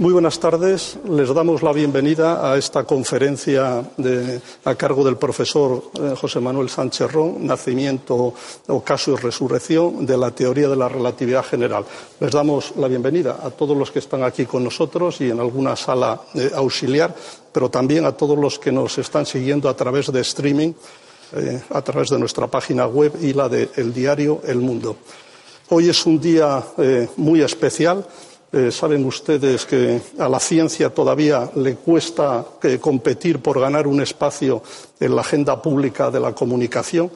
Muy buenas tardes. Les damos la bienvenida a esta conferencia a cargo del profesor eh, José Manuel Sánchez Ron, Nacimiento, Ocaso y Resurrección de la Teoría de la Relatividad General. Les damos la bienvenida a todos los que están aquí con nosotros y en alguna sala eh, auxiliar, pero también a todos los que nos están siguiendo a través de streaming, eh, a través de nuestra página web y la del diario El Mundo. Hoy es un día muy especial eh, saben ustedes que a la ciencia todavía le cuesta eh, competir por ganar un espacio en la agenda pública de la comunicación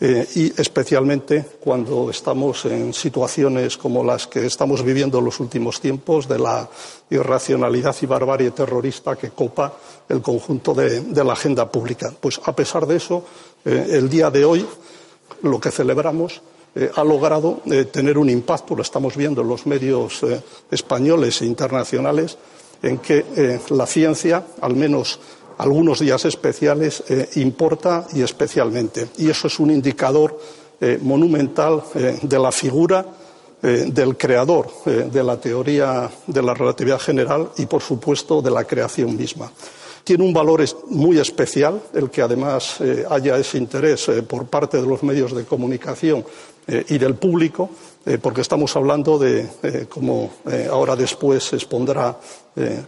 eh, y especialmente cuando estamos en situaciones como las que estamos viviendo en los últimos tiempos de la irracionalidad y barbarie terrorista que copa el conjunto de, de la agenda pública. Pues a pesar de eso, el día de hoy lo que celebramos eh, ha logrado eh, tener un impacto, lo estamos viendo en los medios eh, españoles e internacionales, en que la ciencia, al menos algunos días especiales, importa y especialmente. Y eso es un indicador monumental de la figura del creador de la teoría de la relatividad general y, por supuesto, de la creación misma tiene un valor muy especial el que además haya ese interés por parte de los medios de comunicación eh, y del público, eh, porque estamos hablando de, eh, como ahora después expondrá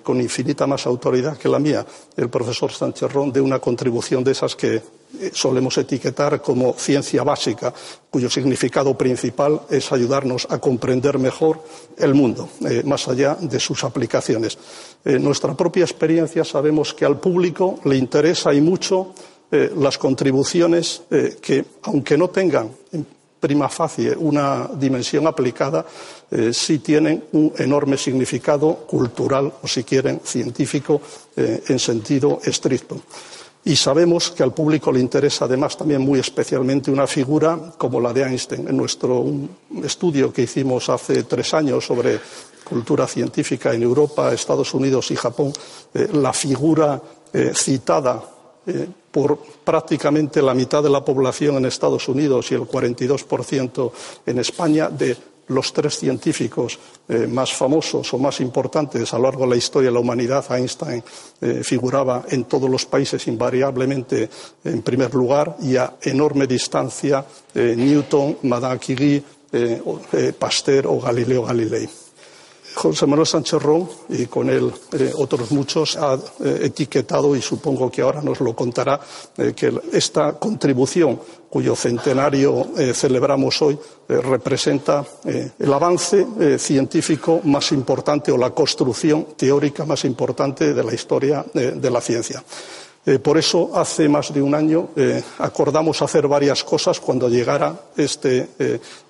con infinita más autoridad que la mía el profesor Sánchez Ron, de una contribución de esas que solemos etiquetar como ciencia básica, cuyo significado principal es ayudarnos a comprender mejor el mundo, más allá de sus aplicaciones. En nuestra propia experiencia sabemos que al público le interesa y mucho las contribuciones que, aunque no tengan prima facie una dimensión aplicada, eh, sí tienen un enorme significado cultural o, si quieren, científico eh, en sentido estricto. Y sabemos que al público le interesa además también muy especialmente una figura como la de Einstein. En nuestro estudio que hicimos hace tres años sobre cultura científica en Europa, Estados Unidos y Japón, eh, la figura citada por prácticamente la mitad de la población en Estados Unidos y el 42% en España de los tres científicos eh, más famosos o más importantes a lo largo de la historia de la humanidad, Einstein eh, figuraba en todos los países invariablemente en primer lugar y a enorme distancia eh, Newton, Madame Curie, Pasteur o Galileo Galilei. José Manuel Sánchez Ron, y con él eh, otros muchos, ha eh, etiquetado, y supongo que ahora nos lo contará, eh, que esta contribución cuyo centenario celebramos hoy representa el avance científico más importante o la construcción teórica más importante de la historia de la ciencia. Eh, por eso, hace más de un año eh, acordamos hacer varias cosas cuando llegara este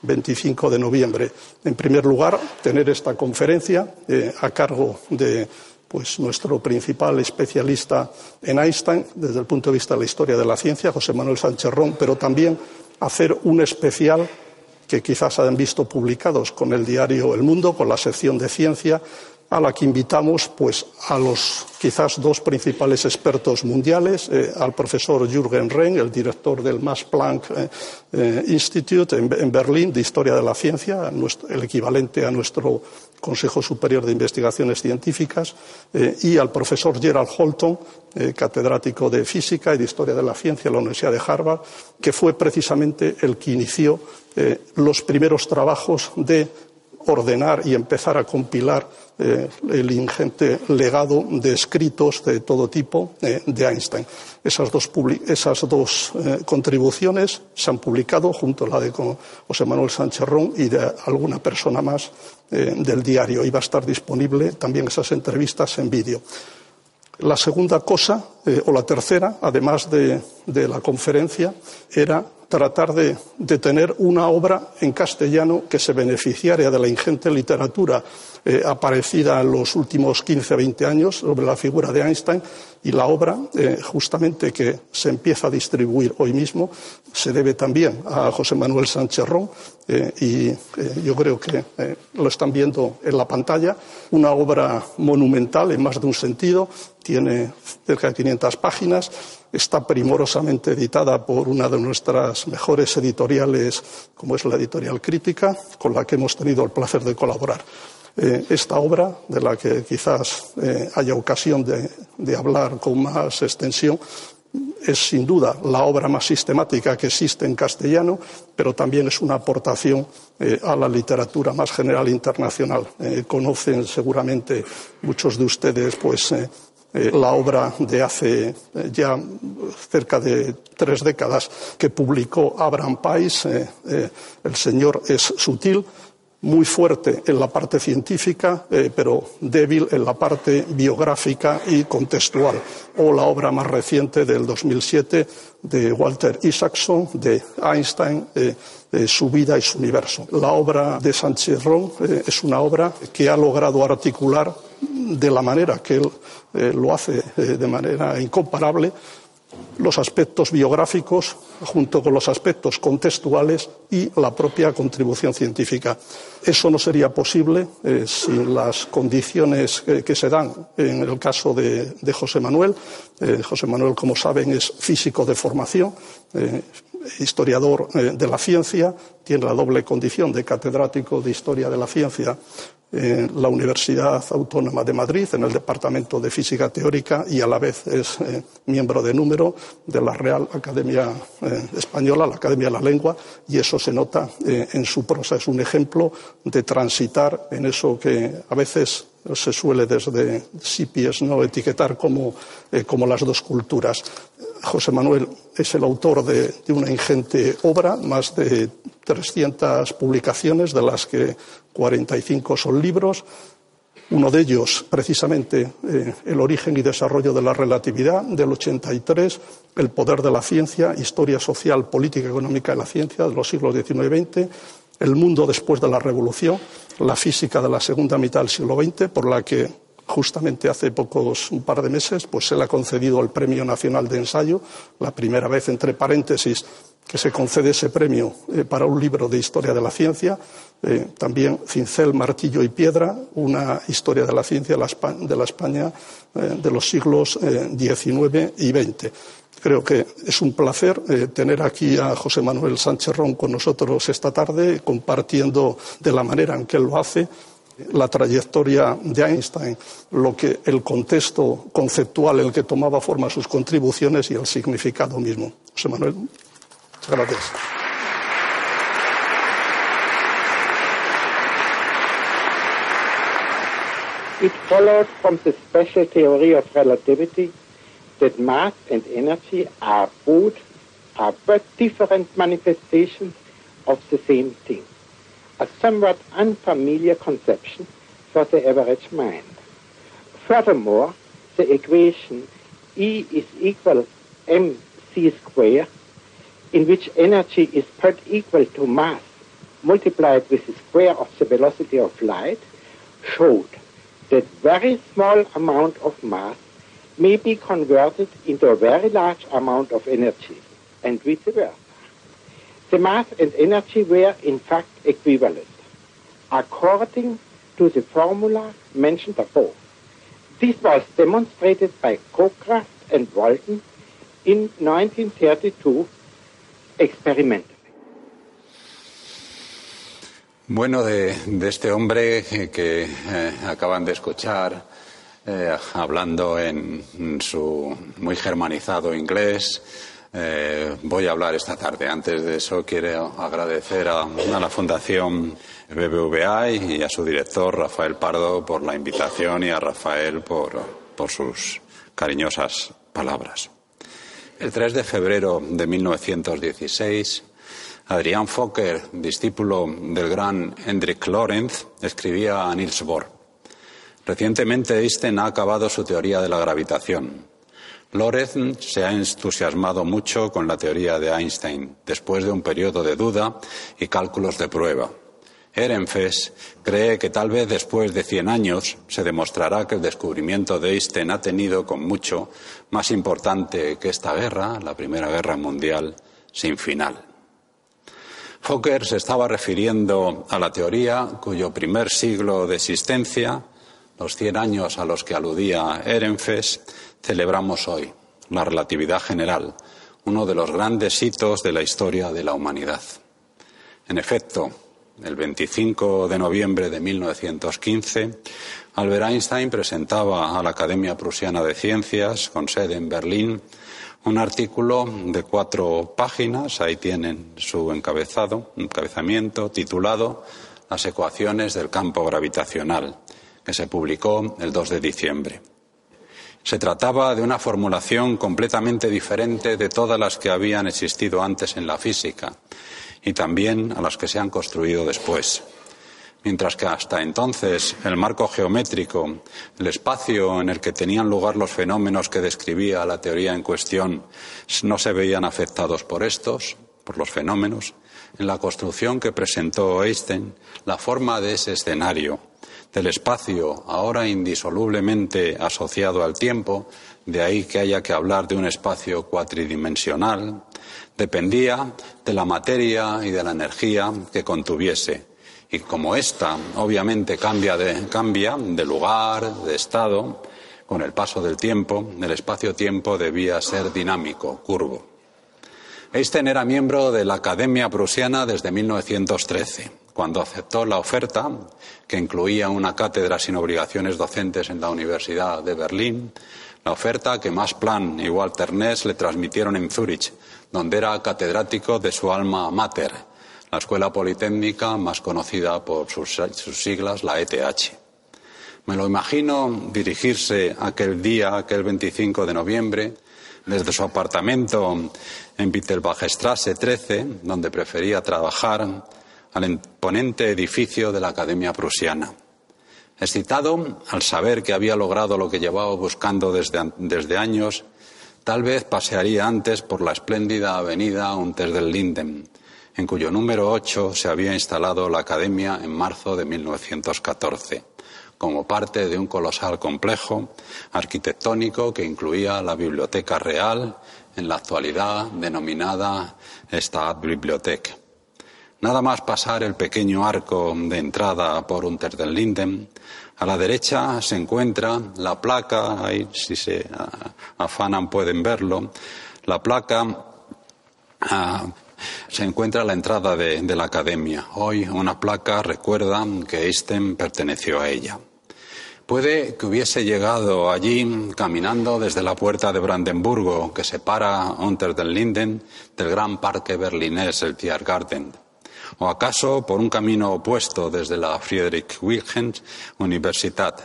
25 eh, de noviembre. En primer lugar, tener esta conferencia a cargo de pues, nuestro principal especialista en Einstein, desde el punto de vista de la historia de la ciencia, José Manuel Sánchez Ron, pero también hacer un especial que quizás hayan visto publicados con el diario El Mundo, con la sección de ciencia, a la que invitamos pues, a los quizás dos principales expertos mundiales, eh, al profesor Jürgen Rehn, el director del Max Planck eh, eh, Institute en, Berlín de Historia de la Ciencia, el equivalente a nuestro Consejo Superior de Investigaciones Científicas, y al profesor Gerald Holton, catedrático de Física y de Historia de la Ciencia en la Universidad de Harvard, que fue precisamente el que inició los primeros trabajos de ordenar y empezar a compilar eh, el ingente legado de escritos de todo tipo eh, de Einstein. Esas dos, eh, contribuciones se han publicado junto a la de José Manuel Sánchez Ron y de alguna persona más del diario. Y va a estar disponible también esas entrevistas en vídeo. La segunda cosa, o la tercera, además de la conferencia, era tratar de, tener una obra en castellano que se beneficiara de la ingente literatura eh, aparecida en los últimos 15 o 20 años sobre la figura de Einstein y la obra, eh, justamente que se empieza a distribuir hoy mismo, se debe también a José Manuel Sánchez Ron eh, y yo creo que lo están viendo en la pantalla, una obra monumental en más de un sentido, tiene cerca de 500 páginas, está primorosamente editada por una de nuestras mejores editoriales, como es la editorial Crítica, con la que hemos tenido el placer de colaborar. Eh, esta obra, de la que quizás eh, haya ocasión de, hablar con más extensión, es sin duda la obra más sistemática que existe en castellano, pero también es una aportación eh, a la literatura más general internacional. conocen seguramente muchos de ustedes, pues, la obra de hace ya cerca de tres décadas que publicó Abraham Pais, El Señor es sutil, muy fuerte en la parte científica, eh, pero débil en la parte biográfica y contextual. O la obra más reciente del 2007 de Walter Isaacson, de Einstein, eh, su vida y su universo. La obra de Sánchez Ron eh, es una obra que ha logrado articular de la manera que él lo hace de manera incomparable los aspectos biográficos junto con los aspectos contextuales y la propia contribución científica. Eso no sería posible eh, sin las condiciones que se dan en el caso de, José Manuel. Eh, José Manuel, como saben, es físico de formación, eh, historiador de la ciencia, tiene la doble condición de catedrático de Historia de la Ciencia en la Universidad Autónoma de Madrid, en el Departamento de Física Teórica y a la vez es eh, miembro de número de la Real Academia eh, Española, la Academia de la Lengua, y eso se nota eh, en su prosa. Es un ejemplo de transitar en eso que a veces se suele desde Sipies no etiquetar como, como las dos culturas. José Manuel es el autor de, una ingente obra, más de 300 publicaciones, de las que 45 son libros. Uno de ellos, precisamente, eh, El origen y desarrollo de la relatividad, del 83, El poder de la ciencia, Historia social, política y económica de la ciencia, de los siglos XIX y XX, El mundo después de la revolución, la física de la segunda mitad del siglo XX, por la que justamente hace pocos, un par de meses, pues se le ha concedido el Premio Nacional de Ensayo, la primera vez, entre paréntesis, que se concede ese premio eh, para un libro de historia de la ciencia. Eh, también Cincel, Martillo y Piedra, una historia de la ciencia de la España eh, de los siglos XIX y XX. Creo que es un placer tener aquí a José Manuel Sánchez Ron con nosotros esta tarde, compartiendo de la manera en que él lo hace la trayectoria de Einstein, lo que el contexto conceptual en el que tomaba forma sus contribuciones y el significado mismo. José Manuel, muchas gracias. That mass and energy are both are but different manifestations of the same thing. a somewhat unfamiliar conception for the average mind. Furthermore, the equation E is equal mc square, in which energy is put equal to mass multiplied with the square of the velocity of light, showed that very small amount of mass may be converted into a very large amount of energy, and vice versa. The mass and energy were in fact equivalent, according to the formula mentioned above. This was demonstrated by Cockcraft and Walton in 1932 experimentally. Bueno, de, de este hombre que eh, acaban de escuchar eh, hablando en su muy germanizado inglés, eh, voy a hablar esta tarde. Antes de eso, quiero agradecer a, la Fundación BBVA y a su director, Rafael Pardo, por la invitación y a Rafael por, por sus cariñosas palabras. El 3 de febrero de 1916, Adrián Fokker, discípulo del gran Hendrik Lorentz, escribía a Niels Bohr. Recientemente Einstein ha acabado su teoría de la gravitación. Lorenz se ha entusiasmado mucho con la teoría de Einstein, después de un periodo de duda y cálculos de prueba. Ehrenfest cree que tal vez después de cien años se demostrará que el descubrimiento de Einstein ha tenido con mucho más importante que esta guerra, la Primera Guerra Mundial, sin final. Fokker se estaba refiriendo a la teoría cuyo primer siglo de existencia, los cien años a los que aludía Ehrenfest, celebramos hoy, la relatividad general, uno de los grandes hitos de la historia de la humanidad. En efecto, El 25 de noviembre de 1915, Albert Einstein presentaba a la Academia Prusiana de Ciencias, con sede en Berlín, un artículo de cuatro páginas, ahí tienen su encabezado, encabezamiento, titulado Las ecuaciones del campo gravitacional, que se publicó el 2 de diciembre. Se trataba de una formulación completamente diferente de todas las que habían existido antes en la física y también a las que se han construido después. Mientras que hasta entonces el marco geométrico, el espacio en el que tenían lugar los fenómenos que describía la teoría en cuestión, no se veían afectados por estos, por los fenómenos, en la construcción que presentó Einstein, la forma de ese escenario, del espacio ahora indisolublemente asociado al tiempo, de ahí que haya que hablar de un espacio cuatridimensional, dependía de la materia y de la energía que contuviese. Y como ésta obviamente cambia de, cambia de lugar, de estado, con el paso del tiempo, el espacio-tiempo debía ser dinámico, curvo. Einstein era miembro de la Academia Prusiana desde 1913, cuando aceptó la oferta, que incluía una cátedra sin obligaciones docentes en la Universidad de Berlín, la oferta que Max Planck y Walter Ness le transmitieron en Zúrich, donde era catedrático de su alma mater, la escuela politécnica más conocida por sus, sus siglas, la ETH. Me lo imagino dirigirse aquel día, aquel 25 de noviembre, desde su apartamento en Wittelbachstrasse 13, donde prefería trabajar, al imponente edificio de la Academia Prusiana. Excitado al saber que había logrado lo que llevaba buscando desde, desde años, tal vez pasearía antes por la espléndida avenida Unter del Linden, en cuyo número 8 se había instalado la Academia en marzo de 1914 como parte de un colosal complejo arquitectónico que incluía la Biblioteca Real, en la actualidad denominada Staatsbibliothek. Nada más pasar el pequeño arco de entrada por Unter den Linden, a la derecha se encuentra la placa, ahí si se afanan pueden verlo, la placa ah, se encuentra a la entrada de, de, la academia. Hoy una placa recuerda que Einstein perteneció a ella. Puede que hubiese llegado allí caminando desde la puerta de Brandenburgo, que separa Unter den Linden del gran parque berlinés, el Tiergarten. O acaso por un camino opuesto desde la Friedrich Wilhelm Universität,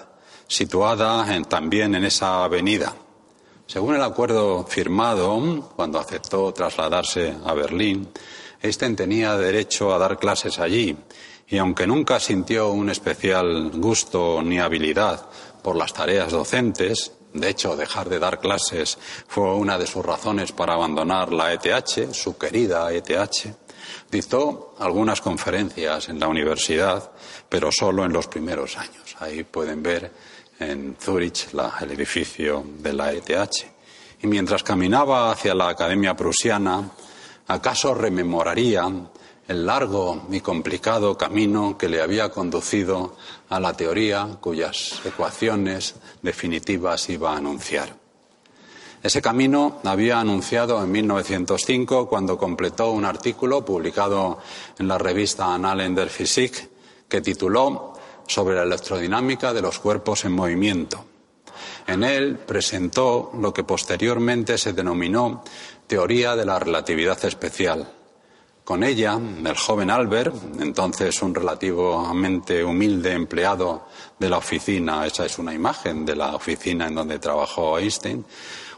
situada también en esa avenida. Según el acuerdo firmado, cuando aceptó trasladarse a Berlín, Einstein tenía derecho a dar clases allí y aunque nunca sintió un especial gusto ni habilidad por las tareas docentes, de hecho, dejar de dar clases fue una de sus razones para abandonar la ETH, su querida ETH. Dictó algunas conferencias en la universidad, pero solo en los primeros años. Ahí pueden ver en Zúrich el edificio de la ETH. Y mientras caminaba hacia la Academia Prusiana, acaso rememoraría el largo y complicado camino que le había conducido a la teoría cuyas ecuaciones definitivas iba a anunciar. Ese camino había anunciado en 1905 cuando completó un artículo publicado en la revista Annalen der Physik que tituló Sobre la electrodinámica de los cuerpos en movimiento. En él presentó lo que posteriormente se denominó teoría de la relatividad especial, con ella, el joven Albert, entonces un relativamente humilde empleado de la oficina, esa es una imagen de la oficina en donde trabajó Einstein,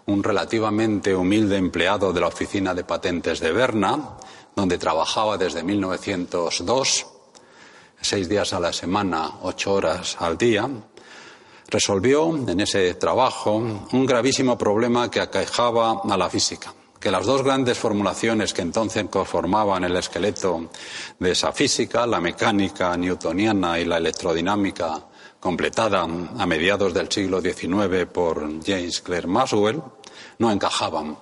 un relativamente humilde empleado de la oficina de patentes de Berna, donde trabajaba desde 1902, seis días a la semana, ocho horas al día, resolvió en ese trabajo un gravísimo problema que aquejaba a la física que las dos grandes formulaciones que entonces conformaban el esqueleto de esa física, la mecánica newtoniana y la electrodinámica completada a mediados del siglo XIX por James Clerk Maxwell, no encajaban,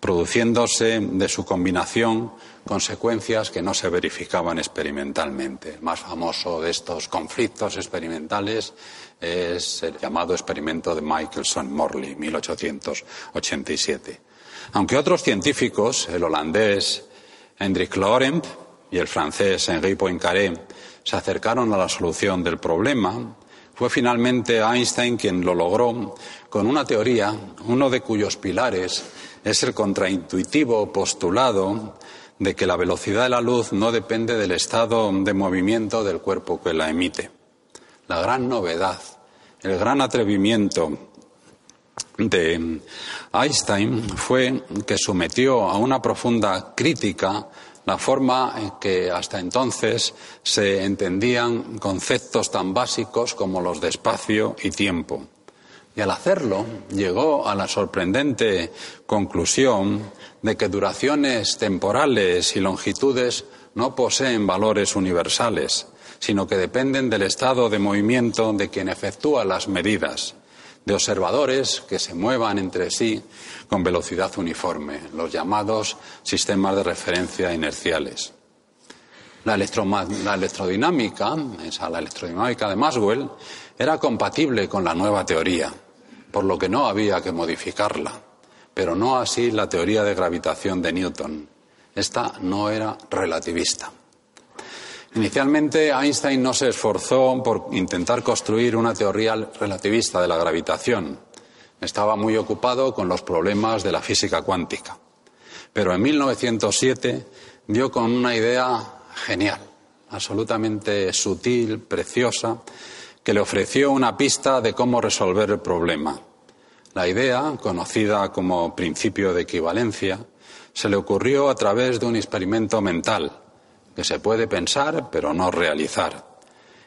produciéndose de su combinación consecuencias que no se verificaban experimentalmente. El más famoso de estos conflictos experimentales es el llamado experimento de Michelson-Morley, 1887 aunque otros científicos, el holandés Hendrik Lorentz, y el francés Henri Poincaré se acercaron a la solución del problema, fue finalmente Einstein quien lo logró con una teoría, uno de cuyos pilares es el contraintuitivo postulado de que la velocidad de la luz no depende del estado de movimiento del cuerpo que la emite. La gran novedad, el gran atrevimiento de Einstein fue que sometió a una profunda crítica la forma en que hasta entonces se entendían conceptos tan básicos como los de espacio y tiempo. Y al hacerlo llegó a la sorprendente conclusión de que duraciones temporales y longitudes no poseen valores universales, sino que dependen del estado de movimiento de quien efectúa las medidas, de observadores que se muevan entre sí con velocidad uniforme, los llamados sistemas de referencia inerciales. La, electrodinámica, la electrodinámica de Maxwell, era compatible con la nueva teoría, por lo que no había que modificarla, pero no así la teoría de gravitación de Newton. Esta no era relativista. Inicialmente Einstein no se esforzó por intentar construir una teoría relativista de la gravitación. Estaba muy ocupado con los problemas de la física cuántica. Pero en 1907 dio con una idea genial, absolutamente sutil, preciosa, que le ofreció una pista de cómo resolver el problema. La idea, conocida como principio de equivalencia, se le ocurrió a través de un experimento mental que se puede pensar pero no realizar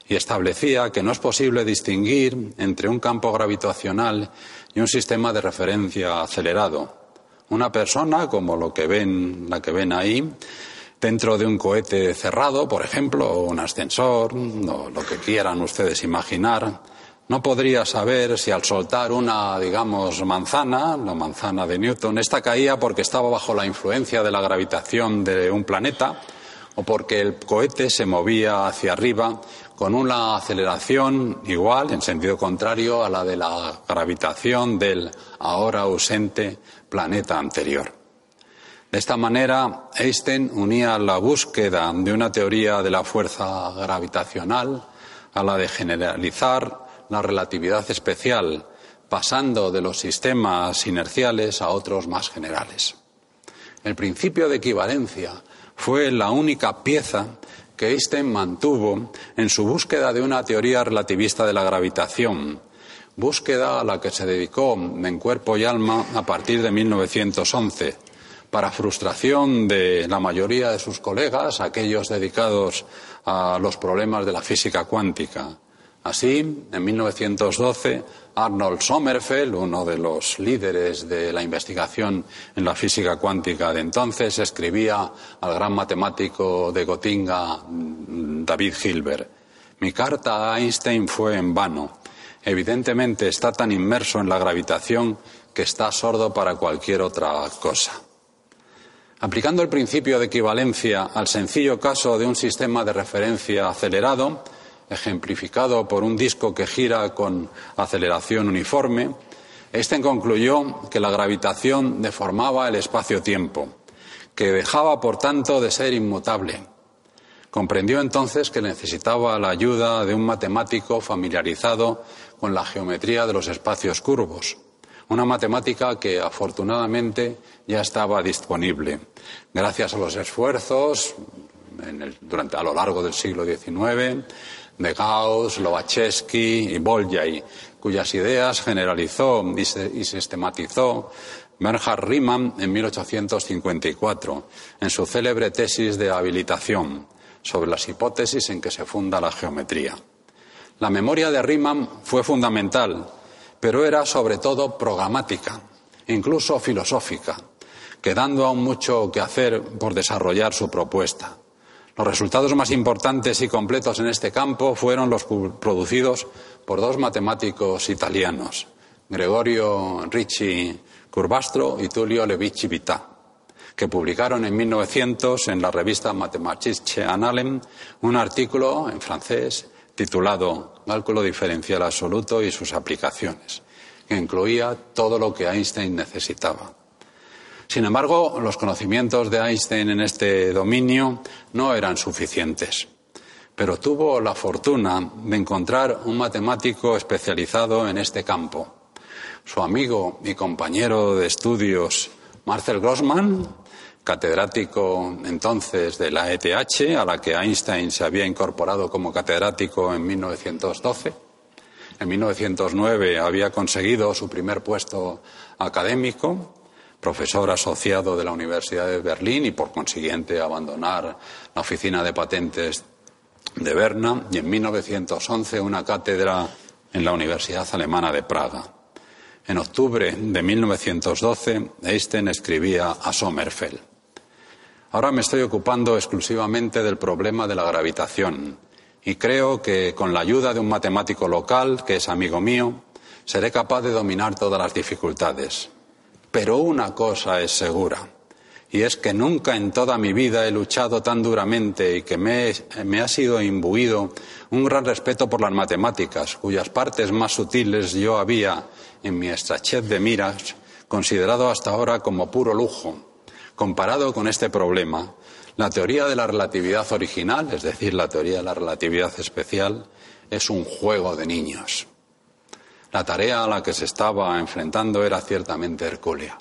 y establecía que no es posible distinguir entre un campo gravitacional y un sistema de referencia acelerado. Una persona, como lo que ven, la que ven ahí, dentro de un cohete cerrado, por ejemplo, o un ascensor, o lo que quieran ustedes imaginar, no podría saber si al soltar una, digamos, manzana, la manzana de Newton, esta caía porque estaba bajo la influencia de la gravitación de un planeta o porque el cohete se movía hacia arriba con una aceleración igual, en sentido contrario a la de la gravitación del ahora ausente planeta anterior. De esta manera, Einstein unía la búsqueda de una teoría de la fuerza gravitacional a la de generalizar la relatividad especial, pasando de los sistemas inerciales a otros más generales. El principio de equivalencia fue la única pieza que Einstein mantuvo en su búsqueda de una teoría relativista de la gravitación, búsqueda a la que se dedicó en cuerpo y alma a partir de 1911 para frustración de la mayoría de sus colegas, aquellos dedicados a los problemas de la física cuántica. Así, en 1912, Arnold Sommerfeld, uno de los líderes de la investigación en la física cuántica de entonces, escribía al gran matemático de Gotinga, David Hilbert. Mi carta a Einstein fue en vano. Evidentemente está tan inmerso en la gravitación que está sordo para cualquier otra cosa. Aplicando el principio de equivalencia al sencillo caso de un sistema de referencia acelerado, ejemplificado por un disco que gira con aceleración uniforme, Einstein concluyó que la gravitación deformaba el espacio-tiempo, que dejaba, por tanto, de ser inmutable. Comprendió entonces que necesitaba la ayuda de un matemático familiarizado con la geometría de los espacios curvos una matemática que afortunadamente ya estaba disponible. Gracias a los esfuerzos durante, a lo largo del siglo XIX de Gauss, Lobachevsky y Bolyai, cuyas ideas generalizó y, y sistematizó Bernhard Riemann en 1854 en su célebre tesis de habilitación sobre las hipótesis en que se funda la geometría. La memoria de Riemann fue fundamental pero era sobre todo programática, incluso filosófica, quedando aún mucho que hacer por desarrollar su propuesta. Los resultados más importantes y completos en este campo fueron los producidos por dos matemáticos italianos, Gregorio Ricci Curbastro y Tullio Levici Vita, que publicaron en 1900 en la revista Mathematische Annalen un artículo en francés titulado Cálculo diferencial absoluto y sus aplicaciones, que incluía todo lo que Einstein necesitaba. Sin embargo, los conocimientos de Einstein en este dominio no eran suficientes, pero tuvo la fortuna de encontrar un matemático especializado en este campo. Su amigo y compañero de estudios, Marcel Grossmann, catedrático entonces de la ETH, a la que Einstein se había incorporado como catedrático en 1912. En 1909 había conseguido su primer puesto académico profesor asociado de la Universidad de Berlín y por consiguiente abandonar la oficina de patentes de Berna y en 1911 una cátedra en la Universidad Alemana de Praga. En octubre de 1912, Einstein escribía a Sommerfeld. Ahora me estoy ocupando exclusivamente del problema de la gravitación y creo que con la ayuda de un matemático local, que es amigo mío, seré capaz de dominar todas las dificultades. Pero una cosa es segura, y es que nunca en toda mi vida he luchado tan duramente y que me, ha sido imbuido un gran respeto por las matemáticas, cuyas partes más sutiles yo había, en mi estrechez de miras, considerado hasta ahora como puro lujo. Comparado con este problema, la teoría de la relatividad original, es decir, la teoría de la relatividad especial, es un juego de niños. La tarea a la que se estaba enfrentando era ciertamente hercúlea.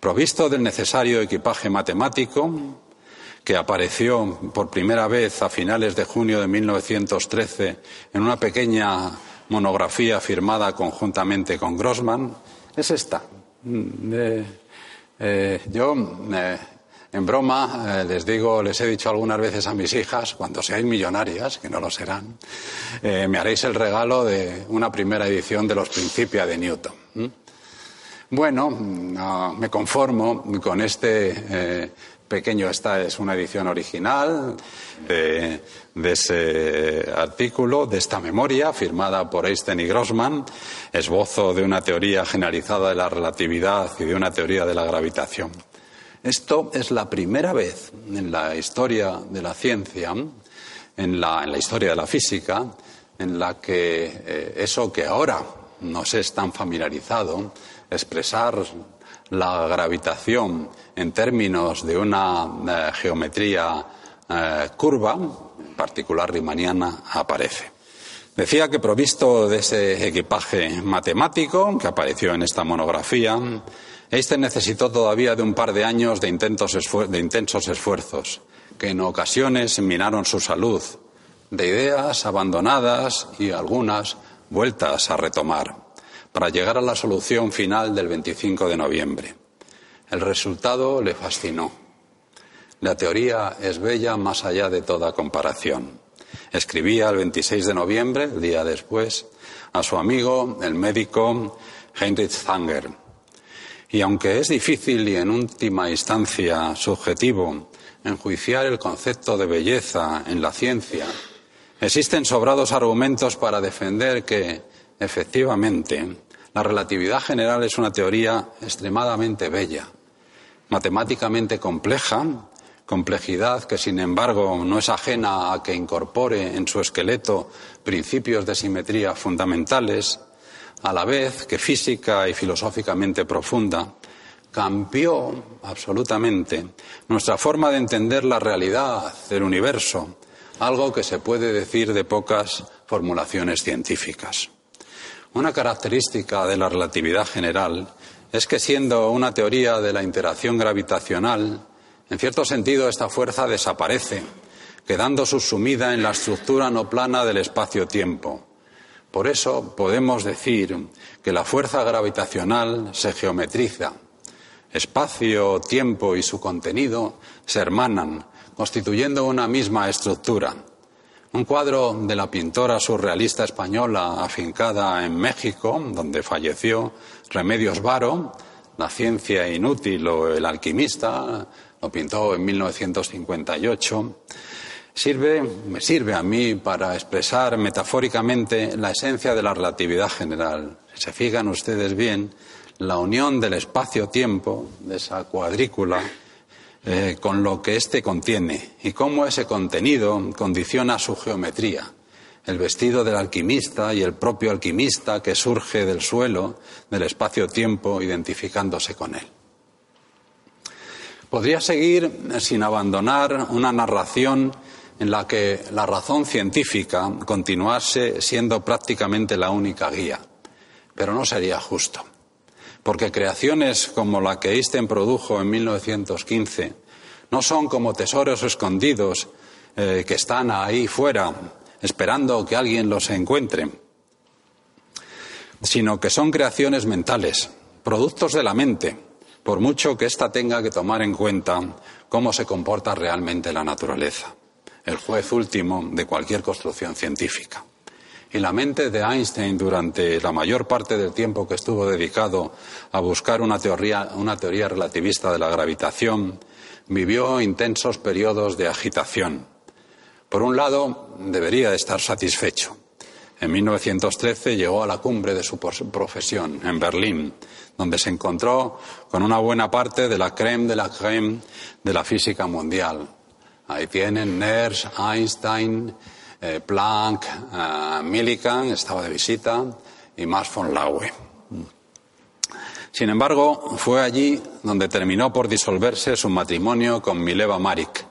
Provisto del necesario equipaje matemático, que apareció por primera vez a finales de junio de 1913 en una pequeña monografía firmada conjuntamente con Grossman, es esta. Mm, eh, eh, yo eh, en broma, eh, les digo, les he dicho algunas veces a mis hijas, cuando seáis millonarias, que no lo serán, eh, me haréis el regalo de una primera edición de los Principia de Newton. Bueno, me conformo con este eh, pequeño, esta es una edición original de, de, ese artículo, de esta memoria firmada por Einstein y Grossman, esbozo de una teoría generalizada de la relatividad y de una teoría de la gravitación. Esto es la primera vez en la historia de la ciencia, en la, historia de la física, en la que eh, eso que ahora nos es tan familiarizado, expresar la gravitación en términos de una eh, geometría eh, curva, en particular riemanniana, aparece. Decía que provisto de ese equipaje matemático que apareció en esta monografía, Einstein necesitó todavía de un par de años de, intensos esfuerzos, que en ocasiones minaron su salud, de ideas abandonadas y algunas vueltas a retomar, para llegar a la solución final del 25 de noviembre. El resultado le fascinó. La teoría es bella más allá de toda comparación. Escribía el 26 de noviembre, día después, a su amigo, el médico Heinrich Zanger, y aunque es difícil y en última instancia subjetivo enjuiciar el concepto de belleza en la ciencia, existen sobrados argumentos para defender que, efectivamente, la relatividad general es una teoría extremadamente bella, matemáticamente compleja, complejidad que, sin embargo, no es ajena a que incorpore en su esqueleto principios de simetría fundamentales, a la vez que física y filosóficamente profunda, cambió absolutamente nuestra forma de entender la realidad del universo, algo que se puede decir de pocas formulaciones científicas. Una característica de la relatividad general es que siendo una teoría de la interacción gravitacional, en cierto sentido esta fuerza desaparece, quedando subsumida en la estructura no plana del espacio-tiempo, por eso podemos decir que la fuerza gravitacional se geometriza. Espacio, tiempo y su contenido se hermanan, constituyendo una misma estructura. Un cuadro de la pintora surrealista española afincada en México, donde falleció Remedios Varo, La ciencia inútil o El alquimista, lo pintó en 1958 sirve, me sirve a mí para expresar metafóricamente la esencia de la relatividad general. Si se fijan ustedes bien, la unión del espacio-tiempo, de esa cuadrícula, eh, con lo que éste contiene y cómo ese contenido condiciona su geometría. El vestido del alquimista y el propio alquimista que surge del suelo, del espacio-tiempo, identificándose con él. Podría seguir sin abandonar una narración en la que la razón científica continuase siendo prácticamente la única guía, pero no sería justo, porque creaciones como la que Einstein produjo en 1915 no son como tesoros escondidos eh, que están ahí fuera esperando que alguien los encuentre, sino que son creaciones mentales, productos de la mente, por mucho que ésta tenga que tomar en cuenta cómo se comporta realmente la naturaleza, el juez último de cualquier construcción científica. Y la mente de Einstein durante la mayor parte del tiempo que estuvo dedicado a buscar una teoría, relativista de la gravitación vivió intensos periodos de agitación. Por un lado, debería estar satisfecho. En 1913 llegó a la cumbre de su profesión, en Berlín, donde se encontró con una buena parte de la creme de la creme de la física mundial. Ahí tienen Ners, Einstein, eh, Planck, eh, Millikan, estaba de visita, y Max von Laue. Sin embargo, fue allí donde terminó por disolverse su matrimonio con Mileva Marik,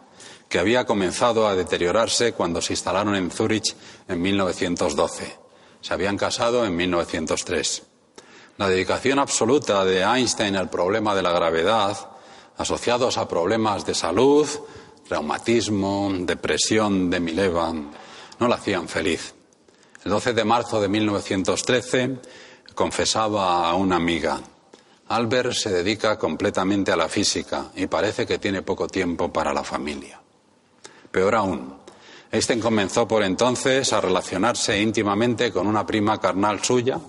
que había comenzado a deteriorarse cuando se instalaron en Zúrich en 1912. Se habían casado en 1903. La dedicación absoluta de Einstein al problema de la gravedad, asociados a problemas de salud, reumatismo, depresión de Mileva, no la hacían feliz. El 12 de marzo de 1913 confesaba a una amiga, Albert se dedica completamente a la física y parece que tiene poco tiempo para la familia. Peor aún, Einstein comenzó por entonces a relacionarse íntimamente con una prima carnal suya,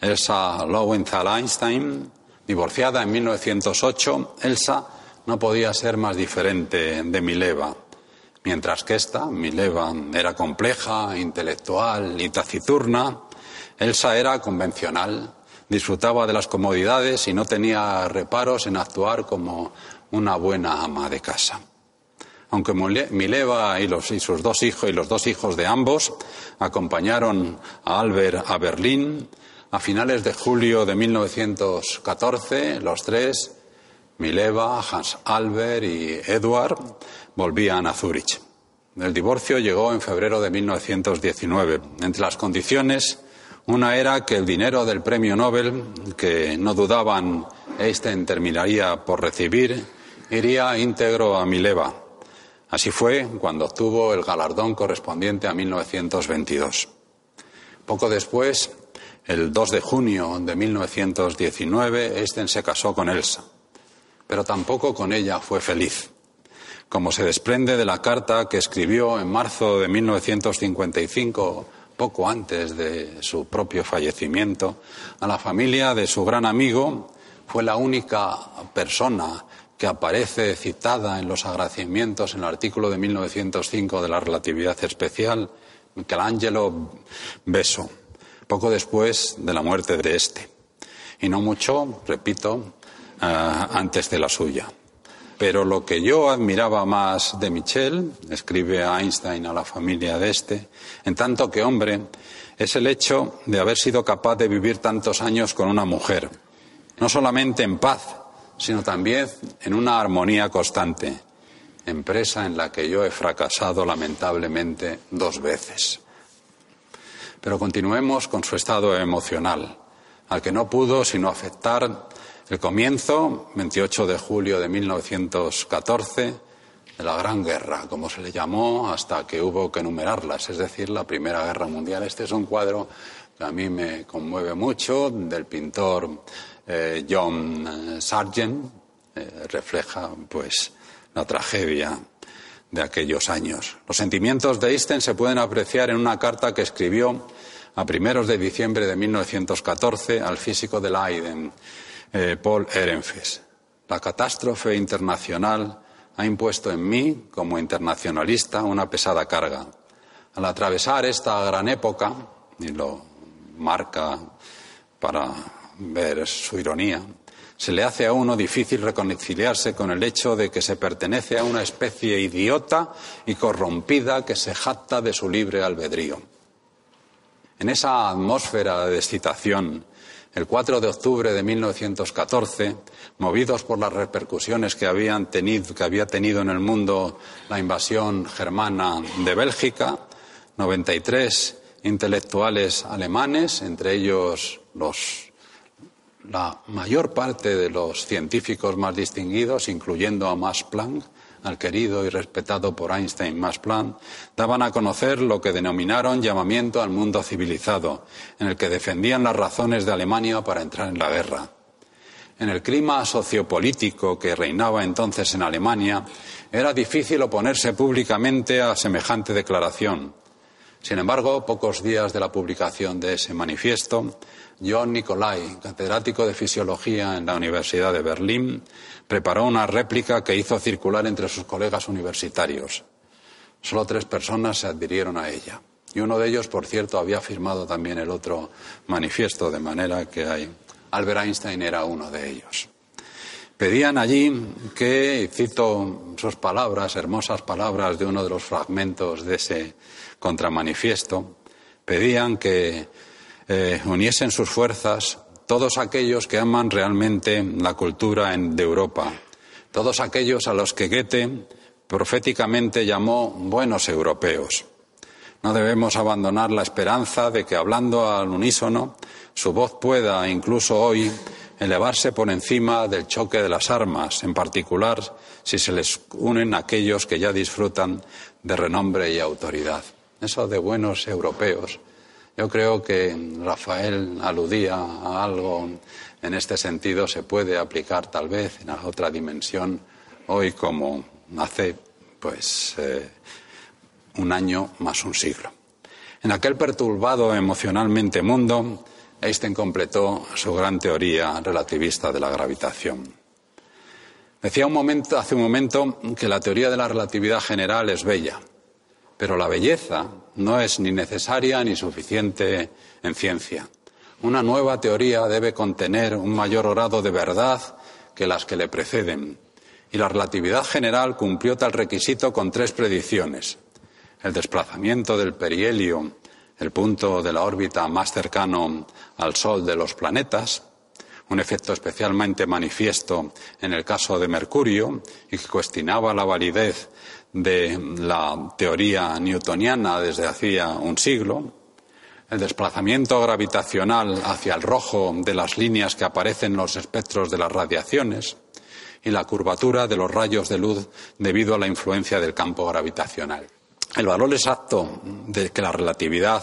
Elsa Lowenthal Einstein, divorciada en 1908, Elsa no podía ser más diferente de Mileva, mientras que esta, Mileva, era compleja, intelectual y taciturna, Elsa era convencional, disfrutaba de las comodidades y no tenía reparos en actuar como una buena ama de casa. Aunque Mileva y, y sus dos hijos y los dos hijos de ambos acompañaron a Albert a Berlín, a finales de julio de 1914, los tres, Mileva, Hans Albert y Edward, volvían a Zúrich. El divorcio llegó en febrero de 1919. Entre las condiciones, una era que el dinero del premio Nobel, que no dudaban Einstein terminaría por recibir, iría íntegro a Mileva. Así fue cuando obtuvo el galardón correspondiente a 1922. Poco después, el 2 de junio de 1919, Einstein se casó con Elsa, pero tampoco con ella fue feliz. Como se desprende de la carta que escribió en marzo de 1955, poco antes de su propio fallecimiento, a la familia de su gran amigo, fue la única persona que aparece citada en los agradecimientos en el artículo de 1905 de la relatividad especial, Michelangelo Beso poco después de la muerte de este. Y no mucho, repito, eh, antes de la suya. Pero lo que yo admiraba más de Michel, escribe Einstein a la familia de este, en tanto que hombre, es el hecho de haber sido capaz de vivir tantos años con una mujer, no solamente en paz, sino también en una armonía constante, empresa en la que yo he fracasado lamentablemente dos veces. Pero continuemos con su estado emocional, al que no pudo sino afectar el comienzo, 28 de julio de 1914, de la Gran Guerra, como se le llamó, hasta que hubo que enumerarlas, es decir, la Primera Guerra Mundial. Este es un cuadro que a mí me conmueve mucho, del pintor eh, John Sargent, eh, refleja pues la tragedia de aquellos años. Los sentimientos de Einstein se pueden apreciar en una carta que escribió a primeros de diciembre de 1914 al físico de Leiden, eh, Paul Ehrenfest. La catástrofe internacional ha impuesto en mí, como internacionalista, una pesada carga. Al atravesar esta gran época, y lo marca para ver su ironía, se le hace a uno difícil reconciliarse con el hecho de que se pertenece a una especie idiota y corrompida que se jacta de su libre albedrío. En esa atmósfera de excitación El 4 de octubre de 1914, movidos por las repercusiones que, habían tenido, que había tenido en el mundo la invasión germana de Bélgica, 93 intelectuales alemanes, entre ellos los, la mayor parte de los científicos más distinguidos, incluyendo a Max Planck, al querido y respetado por Einstein Max Planck, daban a conocer lo que denominaron llamamiento al mundo civilizado, en el que defendían las razones de Alemania para entrar en la guerra. En el clima sociopolítico que reinaba entonces en Alemania, era difícil oponerse públicamente a semejante declaración. Sin embargo, pocos días de la publicación de ese manifiesto, John Nicolai, catedrático de Fisiología en la Universidad de Berlín, preparó una réplica que hizo circular entre sus colegas universitarios. Solo tres personas se adhirieron a ella. Y uno de ellos, por cierto, había firmado también el otro manifiesto, de manera que hay... Albert Einstein era uno de ellos. Pedían allí que, cito sus palabras, hermosas palabras de uno de los fragmentos de ese contramanifiesto, pedían que eh, uniesen sus fuerzas todos aquellos que aman realmente la cultura de Europa, todos aquellos a los que Goethe proféticamente llamó buenos europeos. No debemos abandonar la esperanza de que, hablando al unísono, su voz pueda, incluso hoy, elevarse por encima del choque de las armas, en particular si se les unen aquellos que ya disfrutan de renombre y autoridad. Eso de buenos europeos yo creo que Rafael aludía a algo en este sentido, se puede aplicar tal vez en otra dimensión hoy como hace pues eh, un año más un siglo. En aquel perturbado emocionalmente mundo, Einstein completó su gran teoría relativista de la gravitación. Decía un momento, hace un momento que la teoría de la relatividad general es bella, pero la belleza no es ni necesaria ni suficiente en ciencia. Una nueva teoría debe contener un mayor grado de verdad que las que le preceden. Y la relatividad general cumplió tal requisito con tres predicciones. El desplazamiento del perihelio, el punto de la órbita más cercano al Sol de los planetas, un efecto especialmente manifiesto en el caso de Mercurio y que cuestionaba la validez de la teoría newtoniana desde hacía un siglo, el desplazamiento gravitacional hacia el rojo de las líneas que aparecen en los espectros de las radiaciones y la curvatura de los rayos de luz debido a la influencia del campo gravitacional. El valor exacto de que la relatividad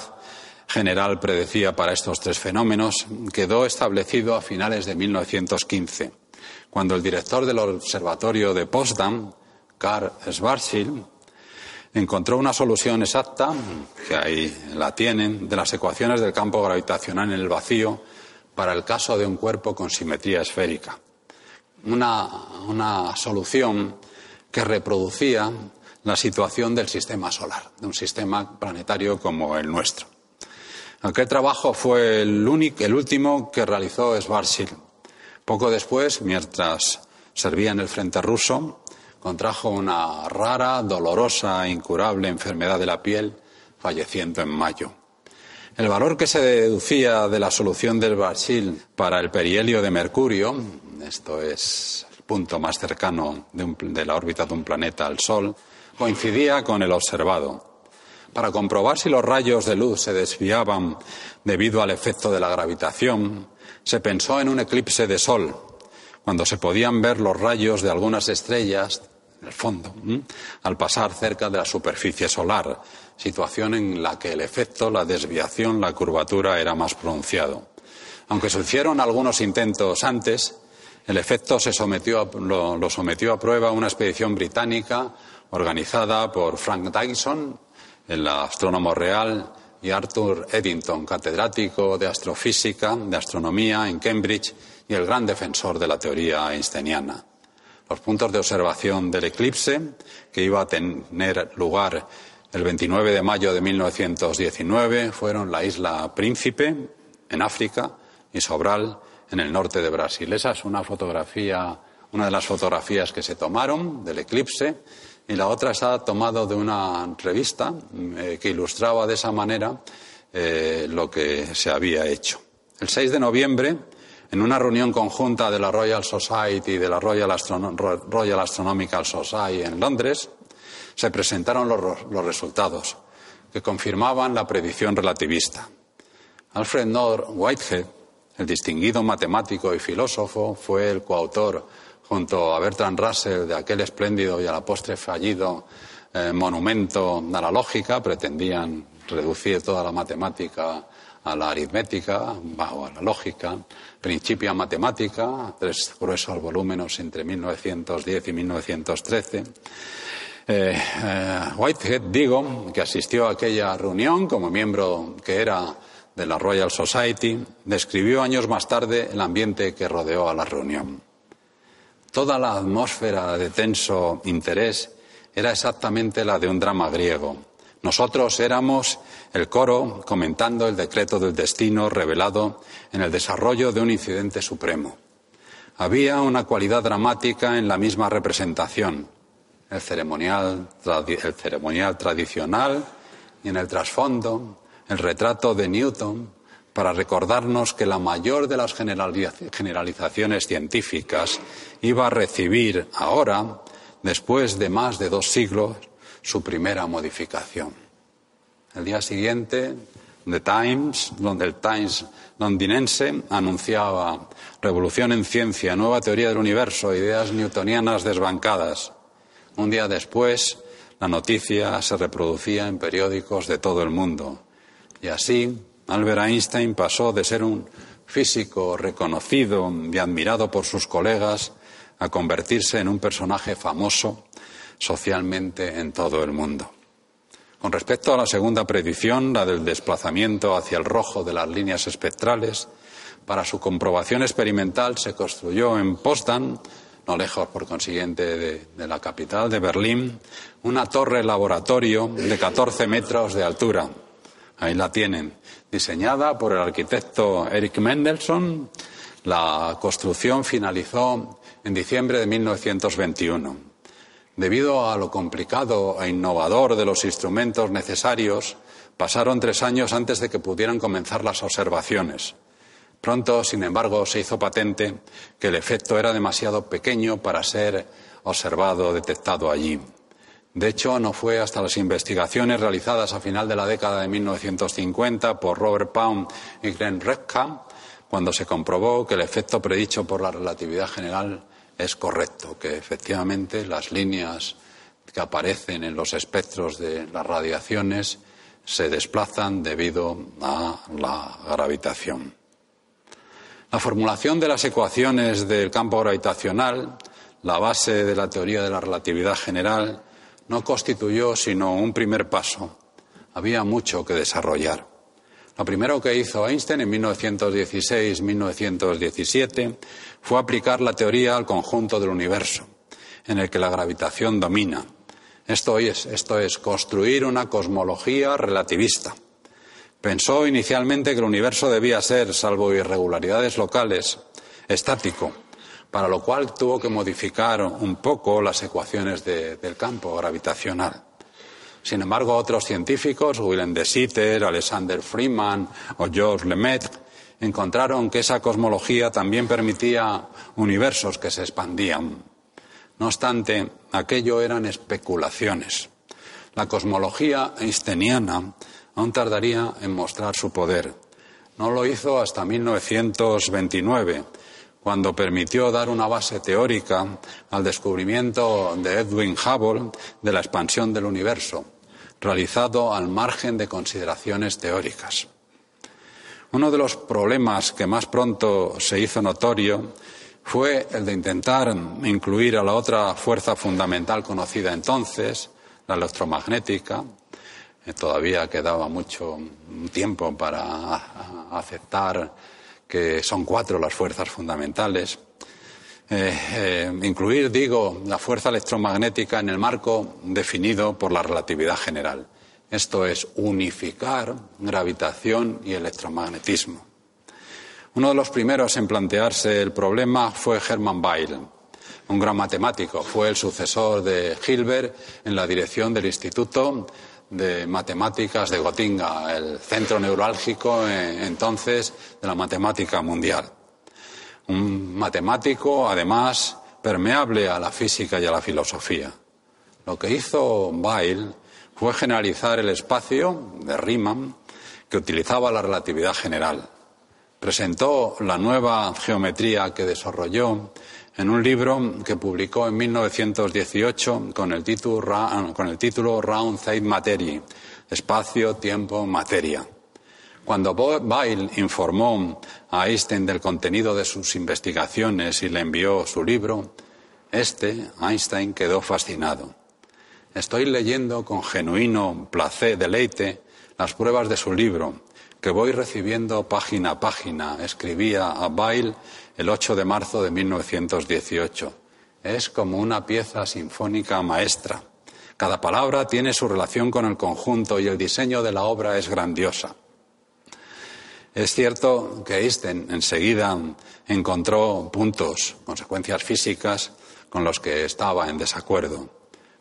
general predecía para estos tres fenómenos quedó establecido a finales de 1915, cuando el director del Observatorio de Potsdam, Karl Schwarzschild, encontró una solución exacta, que ahí la tienen, de las ecuaciones del campo gravitacional en el vacío para el caso de un cuerpo con simetría esférica. Una, una solución que reproducía la situación del sistema solar, de un sistema planetario como el nuestro. Aquel trabajo fue el, único, el último que realizó Schwarzschild. Poco después, mientras servía en el frente ruso, contrajo una rara, dolorosa e incurable enfermedad de la piel, falleciendo en mayo. El valor que se deducía de la solución del Schwarzschild para el perihelio de Mercurio, esto es el punto más cercano de, la órbita de un planeta al Sol, coincidía con el observado. Para comprobar si los rayos de luz se desviaban debido al efecto de la gravitación, se pensó en un eclipse de Sol, cuando se podían ver los rayos de algunas estrellas el fondo, al pasar cerca de la superficie solar, situación en la que el efecto, la desviación, la curvatura era más pronunciado. Aunque se hicieron algunos intentos antes, el efecto se sometió lo, lo, sometió a prueba una expedición británica organizada por Frank Dyson el astrónomo real, y Arthur Eddington, catedrático de astrofísica, de astronomía en Cambridge y el gran defensor de la teoría einsteiniana. Los puntos de observación del eclipse, que iba a tener lugar el 29 de mayo de 1919, fueron la isla Príncipe, en África, y Sobral, en el norte de Brasil. Esa es una fotografía, una de las fotografías que se tomaron del eclipse y la otra se ha tomado de una revista eh, que ilustraba de esa manera eh, lo que se había hecho. El 6 de noviembre, en una reunión conjunta de la Royal Society y de la Royal, Astronomical Society en Londres, se presentaron los, resultados, que confirmaban la predicción relativista. Alfred North Whitehead, el distinguido matemático y filósofo, fue el coautor, junto a Bertrand Russell, de aquel espléndido y a la postre fallido eh, monumento a la lógica. Pretendían reducir toda la matemática a la aritmética o a la lógica. Principia Matemática, tres gruesos volúmenes entre 1910 y 1913. Eh, eh, Whitehead, digo, que asistió a aquella reunión como miembro que era de la Royal Society, describió años más tarde el ambiente que rodeó a la reunión. Toda la atmósfera de tenso interés era exactamente la de un drama griego. Nosotros éramos el coro comentando el decreto del destino revelado en el desarrollo de un incidente supremo. Había una cualidad dramática en la misma representación, el ceremonial, tradicional y en el trasfondo el retrato de Newton para recordarnos que la mayor de las generalizaciones científicas iba a recibir ahora, después de más de dos siglos, su primera modificación. El día siguiente, The Times, donde el Times londinense anunciaba revolución en ciencia, nueva teoría del universo, ideas newtonianas desbancadas. Un día después, la noticia se reproducía en periódicos de todo el mundo. Y así, Albert Einstein pasó de ser un físico reconocido y admirado por sus colegas a convertirse en un personaje famoso socialmente en todo el mundo. Con respecto a la segunda predicción, la del desplazamiento hacia el rojo de las líneas espectrales, para su comprobación experimental se construyó en Potsdam no lejos, por consiguiente, de, la capital, de Berlín, una torre laboratorio de 14 metros de altura. Ahí la tienen, diseñada por el arquitecto Eric Mendelssohn. La construcción finalizó en diciembre de 1921. Debido a lo complicado e innovador de los instrumentos necesarios, pasaron tres años antes de que pudieran comenzar las observaciones. Pronto, sin embargo, se hizo patente que el efecto era demasiado pequeño para ser observado o detectado allí. De hecho, no fue hasta las investigaciones realizadas a final de la década de 1950 por Robert Pound y Glenn Redka cuando se comprobó que el efecto predicho por la relatividad general es correcto, que efectivamente las líneas que aparecen en los espectros de las radiaciones se desplazan debido a la gravitación. La formulación de las ecuaciones del campo gravitacional, la base de la teoría de la relatividad general, no constituyó sino un primer paso. Había mucho que desarrollar. Lo primero que hizo Einstein en 1916-1917 fue aplicar la teoría al conjunto del universo, en el que la gravitación domina. Esto es, esto es construir una cosmología relativista Pensó inicialmente que el universo debía ser, salvo irregularidades locales, estático, para lo cual tuvo que modificar un poco las ecuaciones del campo gravitacional. Sin embargo, otros científicos, Willem de Sitter, Alexander Freeman o Georges Lemaitre, encontraron que esa cosmología también permitía universos que se expandían. No obstante, aquello eran especulaciones. La cosmología einsteiniana aún tardaría en mostrar su poder. No lo hizo hasta 1929, cuando permitió dar una base teórica al descubrimiento de Edwin Hubble de la expansión del universo, realizado al margen de consideraciones teóricas. Uno de los problemas que más pronto se hizo notorio fue el de intentar incluir a la otra fuerza fundamental conocida entonces, la electromagnética, eh, todavía quedaba mucho tiempo para aceptar que son cuatro las fuerzas fundamentales. Eh, eh, incluir, digo, la fuerza electromagnética en el marco definido por la relatividad general. Esto es unificar gravitación y electromagnetismo. Uno de los primeros en plantearse el problema fue Hermann Weyl, un gran matemático. Fue el sucesor de Hilbert en la dirección del Instituto de matemáticas de Gotinga, el centro neurálgico eh, entonces de la matemática mundial. Un matemático, además, permeable a la física y a la filosofía. Lo que hizo Bail fue generalizar el espacio de Riemann, que utilizaba la relatividad general. Presentó la nueva geometría que desarrolló en un libro que publicó en 1918 con el título, con el título Round Zeit Materie, Espacio, Tiempo, Materia. Cuando Weil informó a Einstein del contenido de sus investigaciones y le envió su libro, este, Einstein, quedó fascinado. Estoy leyendo con genuino placer, deleite, las pruebas de su libro, que voy recibiendo página a página, escribía a Weil el 8 de marzo de 1918. Es como una pieza sinfónica maestra. Cada palabra tiene su relación con el conjunto y el diseño de la obra es grandiosa. Es cierto que Einstein enseguida encontró puntos, consecuencias físicas con los que estaba en desacuerdo.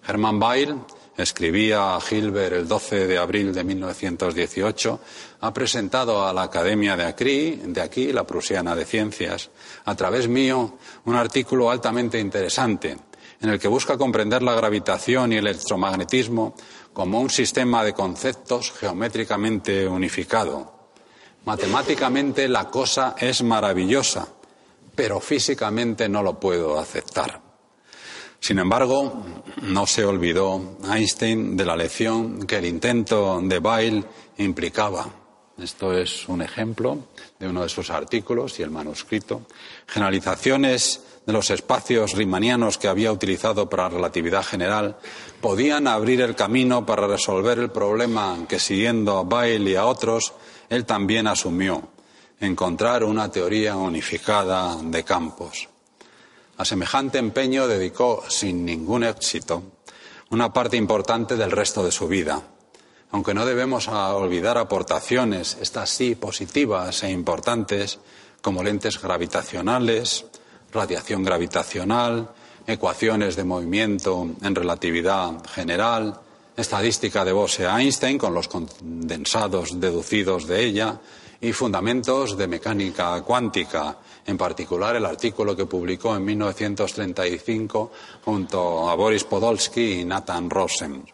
Hermann Weil escribía a Hilbert el 12 de abril de 1918, ha presentado a la Academia de aquí, de aquí, la Prusiana de Ciencias, a través mío, un artículo altamente interesante en el que busca comprender la gravitación y el electromagnetismo como un sistema de conceptos geométricamente unificado. Matemáticamente la cosa es maravillosa, pero físicamente no lo puedo aceptar. Sin embargo, no se olvidó Einstein de la lección que el intento de Weil implicaba. Esto es un ejemplo de uno de sus artículos y el manuscrito. Generalizaciones de los espacios riemannianos que había utilizado para la relatividad general podían abrir el camino para resolver el problema que, siguiendo a Weil y a otros, él también asumió, encontrar una teoría unificada de campos. A semejante empeño dedicó, sin ningún éxito, una parte importante del resto de su vida. Aunque no debemos olvidar aportaciones, estas sí positivas e importantes, como lentes gravitacionales, radiación gravitacional, ecuaciones de movimiento en relatividad general, estadística de Bose-Einstein con los condensados deducidos de ella y fundamentos de mecánica cuántica en particular el artículo que publicó en 1935 junto a Boris Podolsky y Nathan Rosen.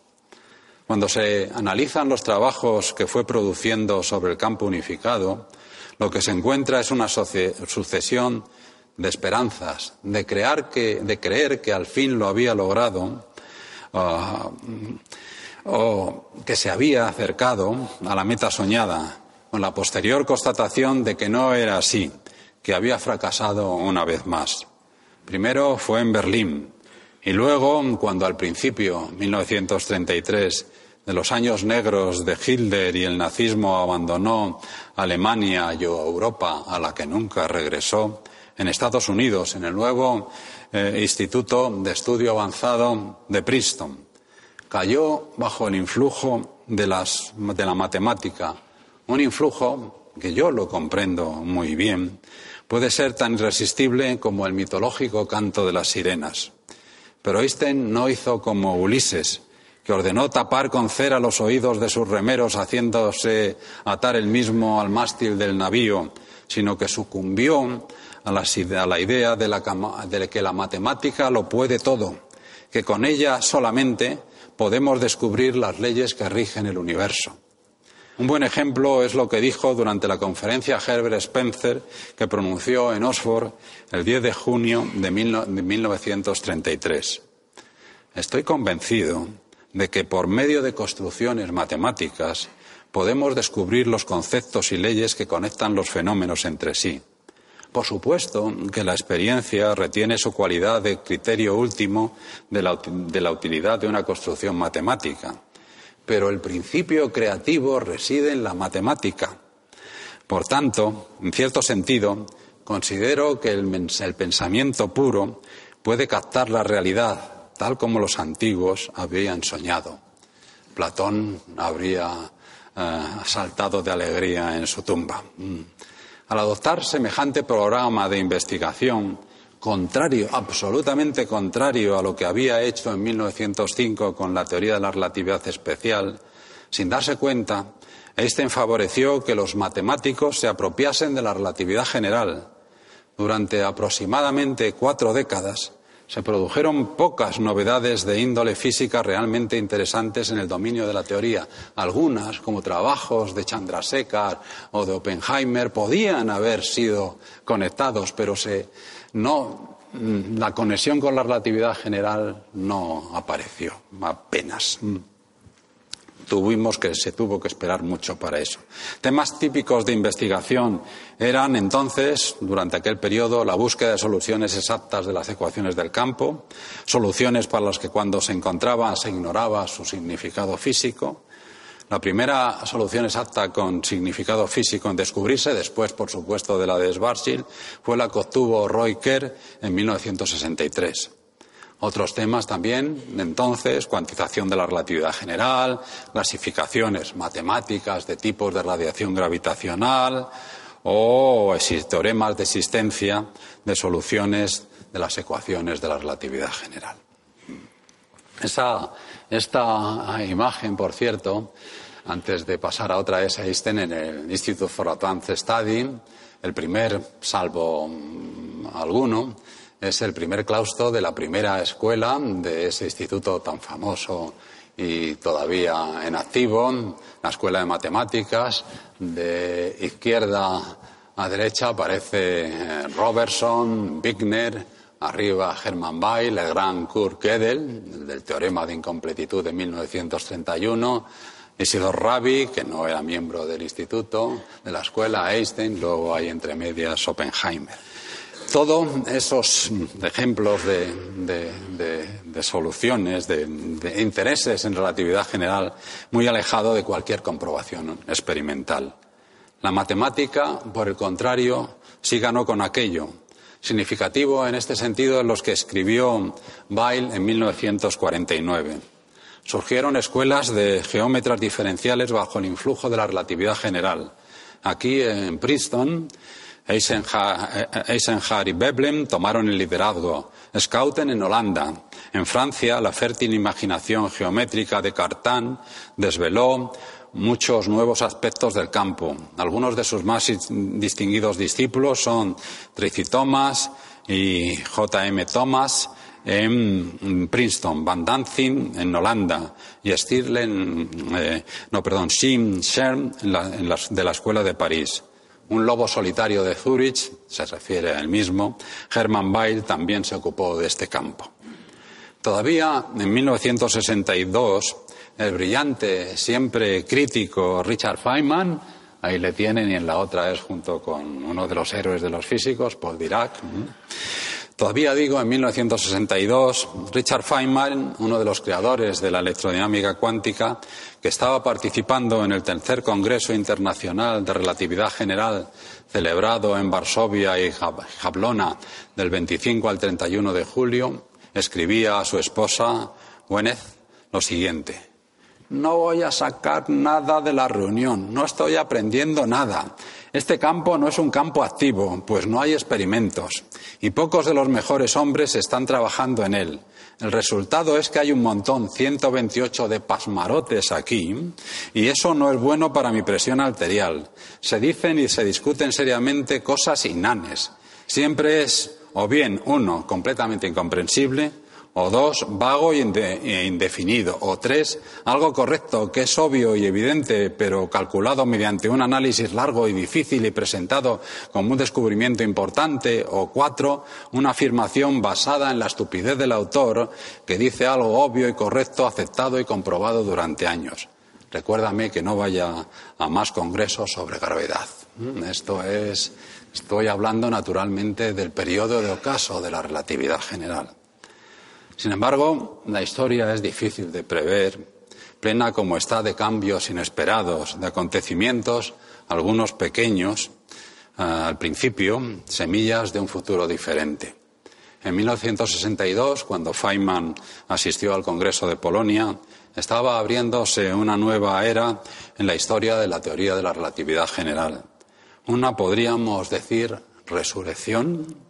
Cuando se analizan los trabajos que fue produciendo sobre el campo unificado, lo que se encuentra es una sucesión de esperanzas, de, creer que al fin lo había logrado ah, o que se había acercado a la meta soñada, con la posterior constatación de que no era así que había fracasado una vez más. Primero fue en Berlín y luego, cuando al principio, 1933, de los años negros de Hitler y el nazismo abandonó Alemania y Europa, a la que nunca regresó, en Estados Unidos, en el nuevo eh, Instituto de Estudio Avanzado de Princeton. Cayó bajo el influjo de, de la matemática, un influjo que yo lo comprendo muy bien, puede ser tan irresistible como el mitológico canto de las sirenas. Pero Einstein no hizo como Ulises, que ordenó tapar con cera los oídos de sus remeros haciéndose atar el mismo al mástil del navío, sino que sucumbió a la, idea de que la matemática lo puede todo, que con ella solamente podemos descubrir las leyes que rigen el universo. Un buen ejemplo es lo que dijo durante la conferencia Herbert Spencer que pronunció en Oxford el 10 de junio de 1933. Estoy convencido de que por medio de construcciones matemáticas podemos descubrir los conceptos y leyes que conectan los fenómenos entre sí. Por supuesto que la experiencia retiene su cualidad de criterio último de la, utilidad de una construcción matemática pero el principio creativo reside en la matemática. Por tanto, en cierto sentido, considero que el, pensamiento puro puede captar la realidad tal como los antiguos habían soñado. Platón habría eh, saltado de alegría en su tumba. Mm. Al adoptar semejante programa de investigación, contrario, absolutamente contrario a lo que había hecho en 1905 con la teoría de la relatividad especial, Sin darse cuenta, Einstein favoreció que los matemáticos se apropiasen de la relatividad general. Durante aproximadamente cuatro décadas se produjeron pocas novedades de índole física realmente interesantes en el dominio de la teoría. Algunas, como trabajos de Chandrasekhar o de Oppenheimer, podían haber sido conectados, pero no, la conexión con la relatividad general no apareció apenas tuvimos que se tuvo que esperar mucho para eso. Temas típicos de investigación eran entonces, durante aquel periodo, la búsqueda de soluciones exactas de las ecuaciones del campo, soluciones para las que cuando se encontraba se ignoraba su significado físico. La primera solución exacta con significado físico en descubrirse, después, por supuesto, de la de Schwarzschild, fue la que obtuvo Roy Kerr en 1963. Otros temas también, entonces, cuantización de la relatividad general, clasificaciones matemáticas de tipos de radiación gravitacional o teoremas de existencia de soluciones de las ecuaciones de la relatividad general. esta imagen, por cierto, antes de pasar a otra, es Einstein en el Institute for Advanced Study, el primer, salvo mm, alguno, es el primer claustro de la primera escuela de ese instituto tan famoso y todavía en activo, la Escuela de Matemáticas. De izquierda a derecha aparece eh, Robertson, Wigner, arriba Hermann Weyl, el gran Kurt Gödel, del teorema de incompletitud de 1931, Isidor Rabi, que no era miembro del instituto, de la escuela, Einstein, luego hay entre medias Oppenheimer. Todos esos ejemplos de, soluciones, de, intereses en relatividad general, muy alejado de cualquier comprobación experimental. La matemática, por el contrario, sí ganó con aquello. Significativo en este sentido en los que escribió Weil en 1949. Surgieron escuelas de geómetras diferenciales bajo el influjo de la relatividad general. Aquí en Princeton Eisenhower y Veblen tomaron el liderazgo. Schouten en Holanda. En Francia, la fértil imaginación geométrica de Cartan desveló muchos nuevos aspectos del campo. Algunos de sus más distinguidos discípulos son Tracy Thomas y J.M. Thomas en Princeton, Van Danzig en Holanda y Stirlen, eh, no, perdón, Sim Scherm de la Escuela de París. Un lobo solitario de Zurich, se refiere a él mismo, Hermann Weil también se ocupó de este campo. Todavía en 1962, el brillante, siempre crítico Richard Feynman, ahí le tienen y en la otra es junto con uno de los héroes de los físicos, Paul Dirac, Todavía digo, en 1962, Richard Feynman, uno de los creadores de la electrodinámica cuántica, que estaba participando en el tercer Congreso Internacional de Relatividad General celebrado en Varsovia y Jablona del 25 al 31 de julio, escribía a su esposa, Gwyneth, lo siguiente no voy a sacar nada de la reunión, no estoy aprendiendo nada. Este campo no es un campo activo, pues no hay experimentos, y pocos de los mejores hombres están trabajando en él. El resultado es que hay un montón, 128 de pasmarotes aquí, y eso no es bueno para mi presión arterial. Se dicen y se discuten seriamente cosas inanes. Siempre es, o bien, uno, completamente incomprensible, o dos, vago e indefinido, o tres, algo correcto, que es obvio y evidente, pero calculado mediante un análisis largo y difícil y presentado como un descubrimiento importante, o cuatro, una afirmación basada en la estupidez del autor que dice algo obvio y correcto, aceptado y comprobado durante años. Recuérdame que no vaya a más congresos sobre gravedad. Esto es, estoy hablando naturalmente del periodo de ocaso de la relatividad general. Sin embargo, la historia es difícil de prever, plena como está de cambios inesperados, de acontecimientos, algunos pequeños, eh, al principio, semillas de un futuro diferente. En 1962, cuando Feynman asistió al Congreso de Polonia, estaba abriéndose una nueva era en la historia de la teoría de la relatividad general. Una, podríamos decir, resurrección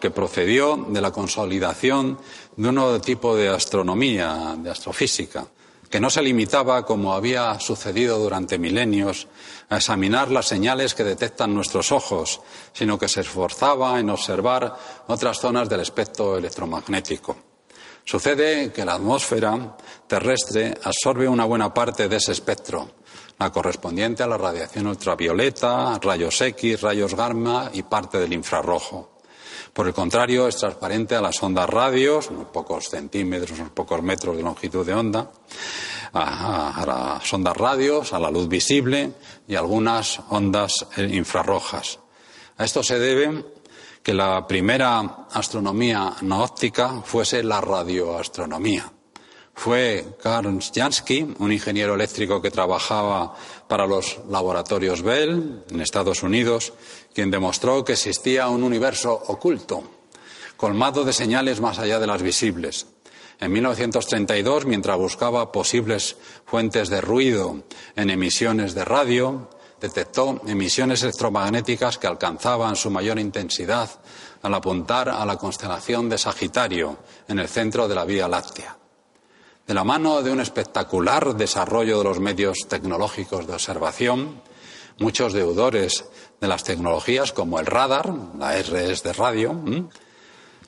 que procedió de la consolidación de un nuevo tipo de astronomía, de astrofísica, que no se limitaba, como había sucedido durante milenios, a examinar las señales que detectan nuestros ojos, sino que se esforzaba en observar otras zonas del espectro electromagnético. Sucede que la atmósfera terrestre absorbe una buena parte de ese espectro, la correspondiente a la radiación ultravioleta, rayos X, rayos gamma y parte del infrarrojo. Por el contrario, es transparente a las ondas radios, unos pocos centímetros, unos pocos metros de longitud de onda, a, las ondas radios, a la luz visible y algunas ondas infrarrojas. A esto se debe que la primera astronomía no óptica fuese la radioastronomía. Fue Karl Jansky, un ingeniero eléctrico que trabajaba para los laboratorios Bell en Estados Unidos, quien demostró que existía un universo oculto, colmado de señales más allá de las visibles. En 1932, mientras buscaba posibles fuentes de ruido en emisiones de radio, detectó emisiones electromagnéticas que alcanzaban su mayor intensidad al apuntar a la constelación de Sagitario en el centro de la Vía Láctea. De la mano de un espectacular desarrollo de los medios tecnológicos de observación, muchos deudores de las tecnologías como el radar, la RS de radio,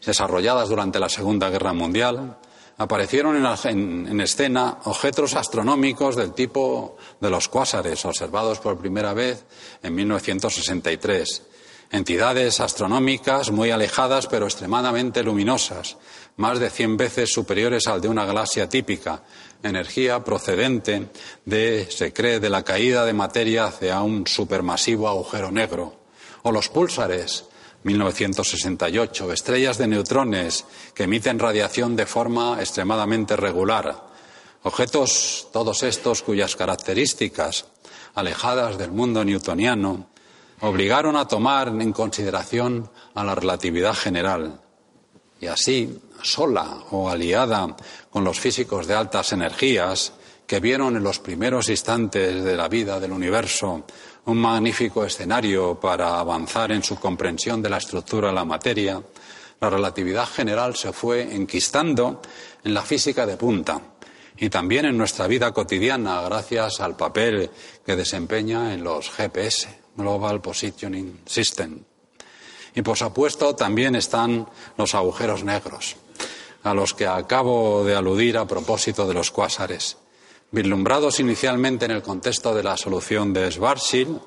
desarrolladas durante la Segunda Guerra Mundial, aparecieron en, escena objetos astronómicos del tipo de los cuásares, observados por primera vez en 1963. Entidades astronómicas muy alejadas pero extremadamente luminosas, más de cien veces superiores al de una galaxia típica, energía procedente de, se cree, de la caída de materia hacia un supermasivo agujero negro. O los púlsares, 1968, estrellas de neutrones que emiten radiación de forma extremadamente regular. Objetos, todos estos cuyas características, alejadas del mundo newtoniano, obligaron a tomar en consideración a la relatividad general. Y así, sola o aliada con los físicos de altas energías, que vieron en los primeros instantes de la vida del universo un magnífico escenario para avanzar en su comprensión de la estructura de la materia, la relatividad general se fue enquistando en la física de punta y también en nuestra vida cotidiana gracias al papel que desempeña en los GPS, Global Positioning System. Y por supuesto también están los agujeros negros, a los que acabo de aludir a propósito de los cuásares. Vislumbrados inicialmente en el contexto de la solución de Schwarzschild,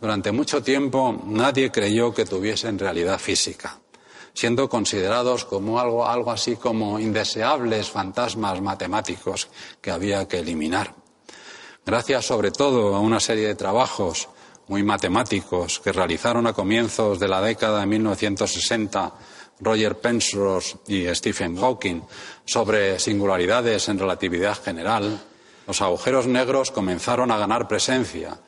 durante mucho tiempo nadie creyó que tuviesen realidad física, siendo considerados como algo, algo así como indeseables fantasmas matemáticos que había que eliminar. Gracias sobre todo a una serie de trabajos muy matemáticos que realizaron a comienzos de la década de 1960 Roger Penrose y Stephen Hawking sobre singularidades en relatividad general, los agujeros negros comenzaron a ganar presencia,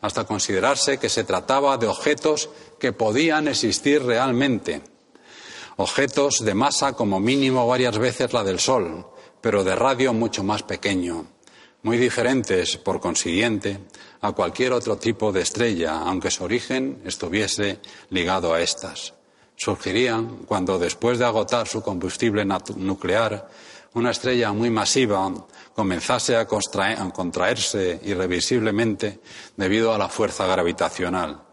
hasta considerarse que se trataba de objetos que podían existir realmente, objetos de masa como mínimo varias veces la del Sol, pero de radio mucho más pequeño, muy diferentes, por consiguiente, a cualquier otro tipo de estrella, aunque su origen estuviese ligado a estas. Surgirían cuando, después de agotar su combustible nuclear, una estrella muy masiva comenzase a, contraerse irrevisiblemente debido a la fuerza gravitacional.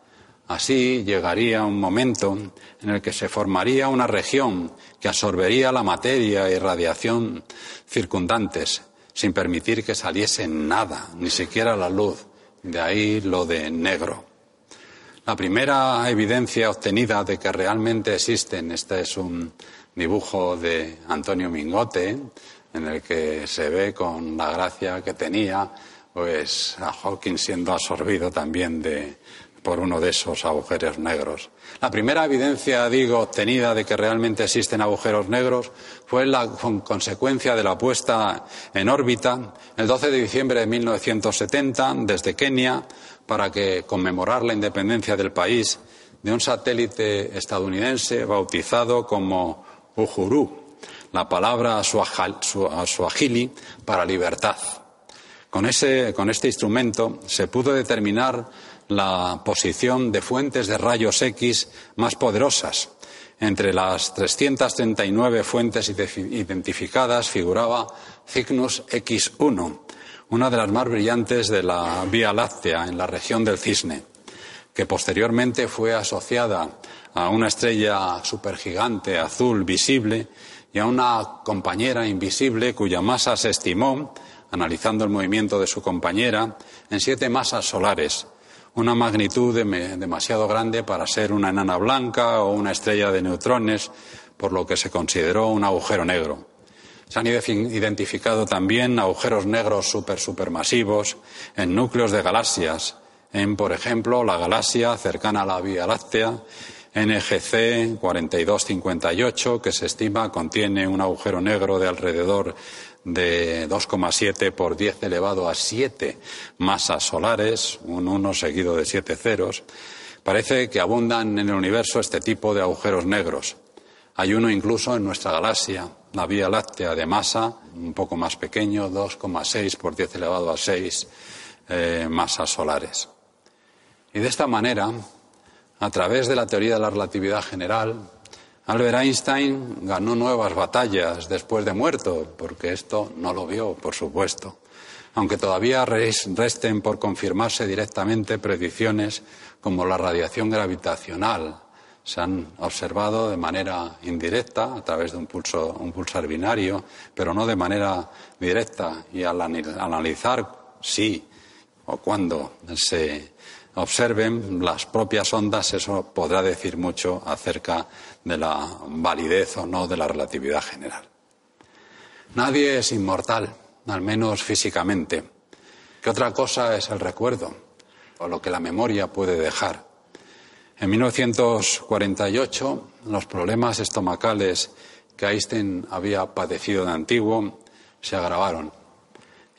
Así llegaría un momento en el que se formaría una región que absorbería la materia y radiación circundantes, sin permitir que saliese nada, ni siquiera la luz. De ahí lo de negro. La primera evidencia obtenida de que realmente existen, este es un dibujo de Antonio Mingote, en el que se ve con la gracia que tenía, pues a Hawking siendo absorbido también por uno de esos agujeros negros. La primera evidencia, digo, obtenida de que realmente existen agujeros negros fue la consecuencia de la puesta en órbita el 12 de diciembre de 1970 desde Kenia para que conmemorar la independencia del país de un satélite estadounidense bautizado como Uhuru, la palabra suajili para libertad. Con, con este instrumento se pudo determinar la posición de fuentes de rayos X más poderosas. Entre las 339 fuentes identificadas figuraba Cygnus X1, una de las más brillantes de la Vía Láctea en la región del Cisne, que posteriormente fue asociada a una estrella supergigante azul visible y a una compañera invisible cuya masa se estimó, analizando el movimiento de su compañera, en siete masas solares, una magnitud demasiado grande para ser una enana blanca o una estrella de neutrones, por lo que se consideró un agujero negro. Se han identificado también agujeros negros super supermasivos en núcleos de galaxias, en, por ejemplo, la galaxia cercana a la Vía Láctea, NGC 4258, que se estima contiene un agujero negro de alrededor de 2,7 por 10 elevado a 7 masas solares, un 1 seguido de 7 ceros. Parece que abundan en el universo este tipo de agujeros negros. Hay uno incluso en nuestra galaxia, la Vía Láctea de masa, un poco más pequeño, 2,6 por 10 elevado a 6 eh, masas solares. Y de esta manera, a través de la teoría de la relatividad general, Albert Einstein ganó nuevas batallas después de muerto, porque esto no lo vio, por supuesto. Aunque todavía resten por confirmarse directamente predicciones como la radiación gravitacional, se han observado de manera indirecta a través de un, pulso, un pulsar binario, pero no de manera directa. Y al analizar si o cuándo se observen las propias ondas, eso podrá decir mucho acerca de la validez o no de la relatividad general. Nadie es inmortal, al menos físicamente. ¿Qué otra cosa es el recuerdo o lo que la memoria puede dejar? En 1948, los problemas estomacales que Einstein había padecido de antiguo se agravaron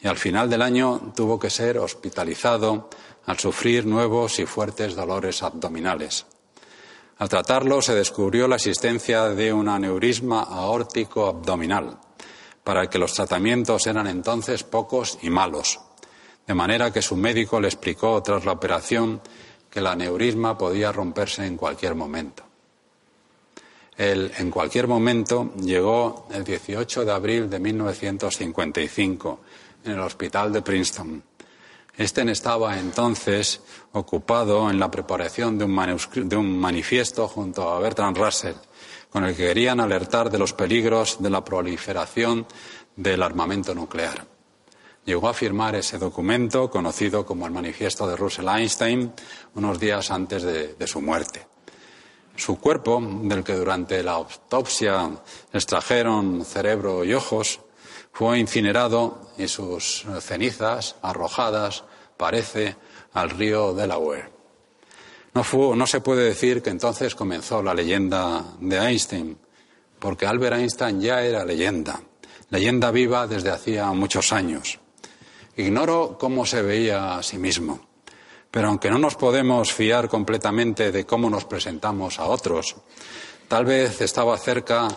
y al final del año tuvo que ser hospitalizado al sufrir nuevos y fuertes dolores abdominales. Al tratarlo se descubrió la existencia de un aneurisma aórtico abdominal, para el que los tratamientos eran entonces pocos y malos, de manera que su médico le explicó tras la operación que el aneurisma podía romperse en cualquier momento. El en cualquier momento llegó el 18 de abril de 1955 en el hospital de Princeton este estaba entonces ocupado en la preparación de un, manifiesto junto a Bertrand Russell, con el que querían alertar de los peligros de la proliferación del armamento nuclear. Llegó a firmar ese documento, conocido como el Manifiesto de Russell-Einstein, unos días antes de, su muerte. Su cuerpo, del que durante la autopsia extrajeron cerebro y ojos, fue incinerado y sus cenizas arrojadas, parece, al río Delaware. No se puede decir que entonces comenzó la leyenda de Einstein, porque Albert Einstein ya era leyenda, leyenda viva desde hacía muchos años. Ignoro cómo se veía a sí mismo, pero aunque no nos podemos fiar completamente de cómo nos presentamos a otros, tal vez estaba cerca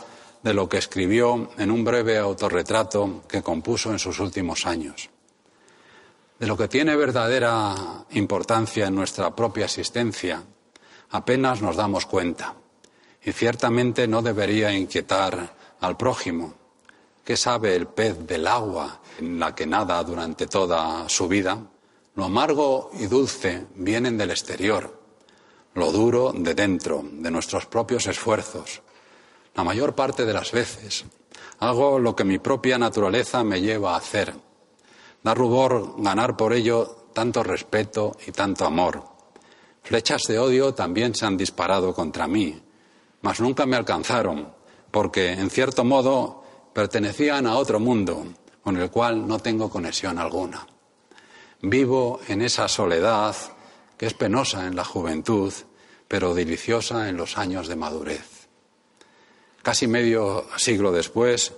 de lo que escribió en un breve autorretrato que compuso en sus últimos años. De lo que tiene verdadera importancia en nuestra propia existencia apenas nos damos cuenta y ciertamente no debería inquietar al prójimo. ¿Qué sabe el pez del agua en la que nada durante toda su vida? Lo amargo y dulce vienen del exterior, lo duro de dentro, de nuestros propios esfuerzos, la mayor parte de las veces hago lo que mi propia naturaleza me lleva a hacer. Da rubor ganar por ello tanto respeto y tanto amor. Flechas de odio también se han disparado contra mí, mas nunca me alcanzaron, porque, en cierto modo, pertenecían a otro mundo con el cual no tengo conexión alguna. Vivo en esa soledad que es penosa en la juventud, pero deliciosa en los años de madurez. Casi medio siglo después,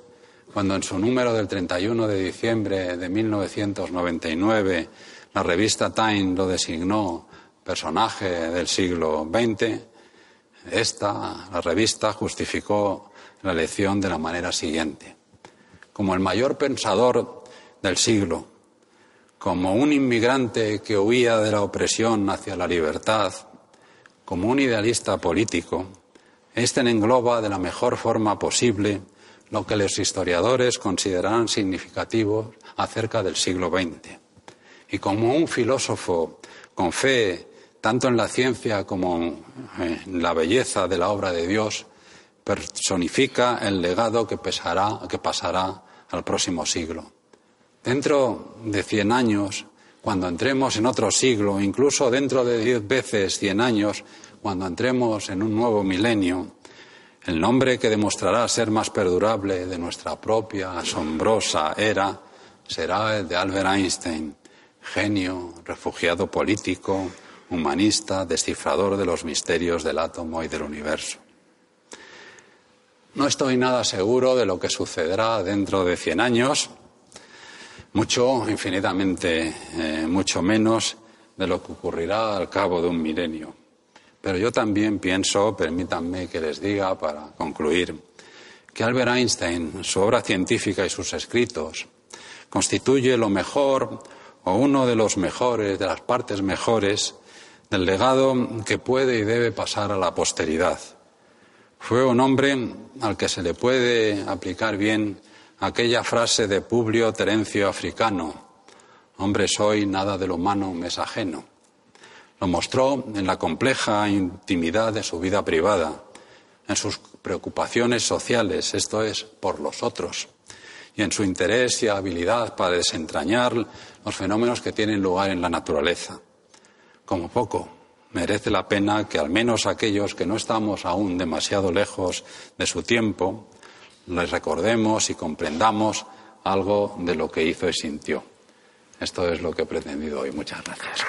cuando en su número del 31 de diciembre de 1999 la revista Time lo designó personaje del siglo XX, esta, la revista, justificó la elección de la manera siguiente. Como el mayor pensador del siglo, como un inmigrante que huía de la opresión hacia la libertad, como un idealista político, este engloba de la mejor forma posible lo que los historiadores consideran significativo acerca del siglo XX. Y como un filósofo con fe tanto en la ciencia como en la belleza de la obra de Dios, personifica el legado que, que pasará al próximo siglo. Dentro de cien años, cuando entremos en otro siglo, incluso dentro de diez veces cien años, cuando entremos en un nuevo milenio, el nombre que demostrará ser más perdurable de nuestra propia asombrosa era será el de Albert Einstein, genio, refugiado político, humanista, descifrador de los misterios del átomo y del universo. No estoy nada seguro de lo que sucederá dentro de cien años, mucho, infinitamente, eh, mucho menos de lo que ocurrirá al cabo de un milenio. Pero yo también pienso, permítanme que les diga para concluir, que Albert Einstein, su obra científica y sus escritos, constituye lo mejor o uno de los mejores, de las partes mejores del legado que puede y debe pasar a la posteridad. Fue un hombre al que se le puede aplicar bien aquella frase de Publio Terencio Africano, hombre soy, nada de lo humano me es ajeno. Lo mostró en la compleja intimidad de su vida privada, en sus preocupaciones sociales, esto es, por los otros, y en su interés y habilidad para desentrañar los fenómenos que tienen lugar en la naturaleza. Como poco, merece la pena que al menos aquellos que no estamos aún demasiado lejos de su tiempo, les recordemos y comprendamos algo de lo que hizo y sintió. Esto es lo que he pretendido hoy. Muchas gracias.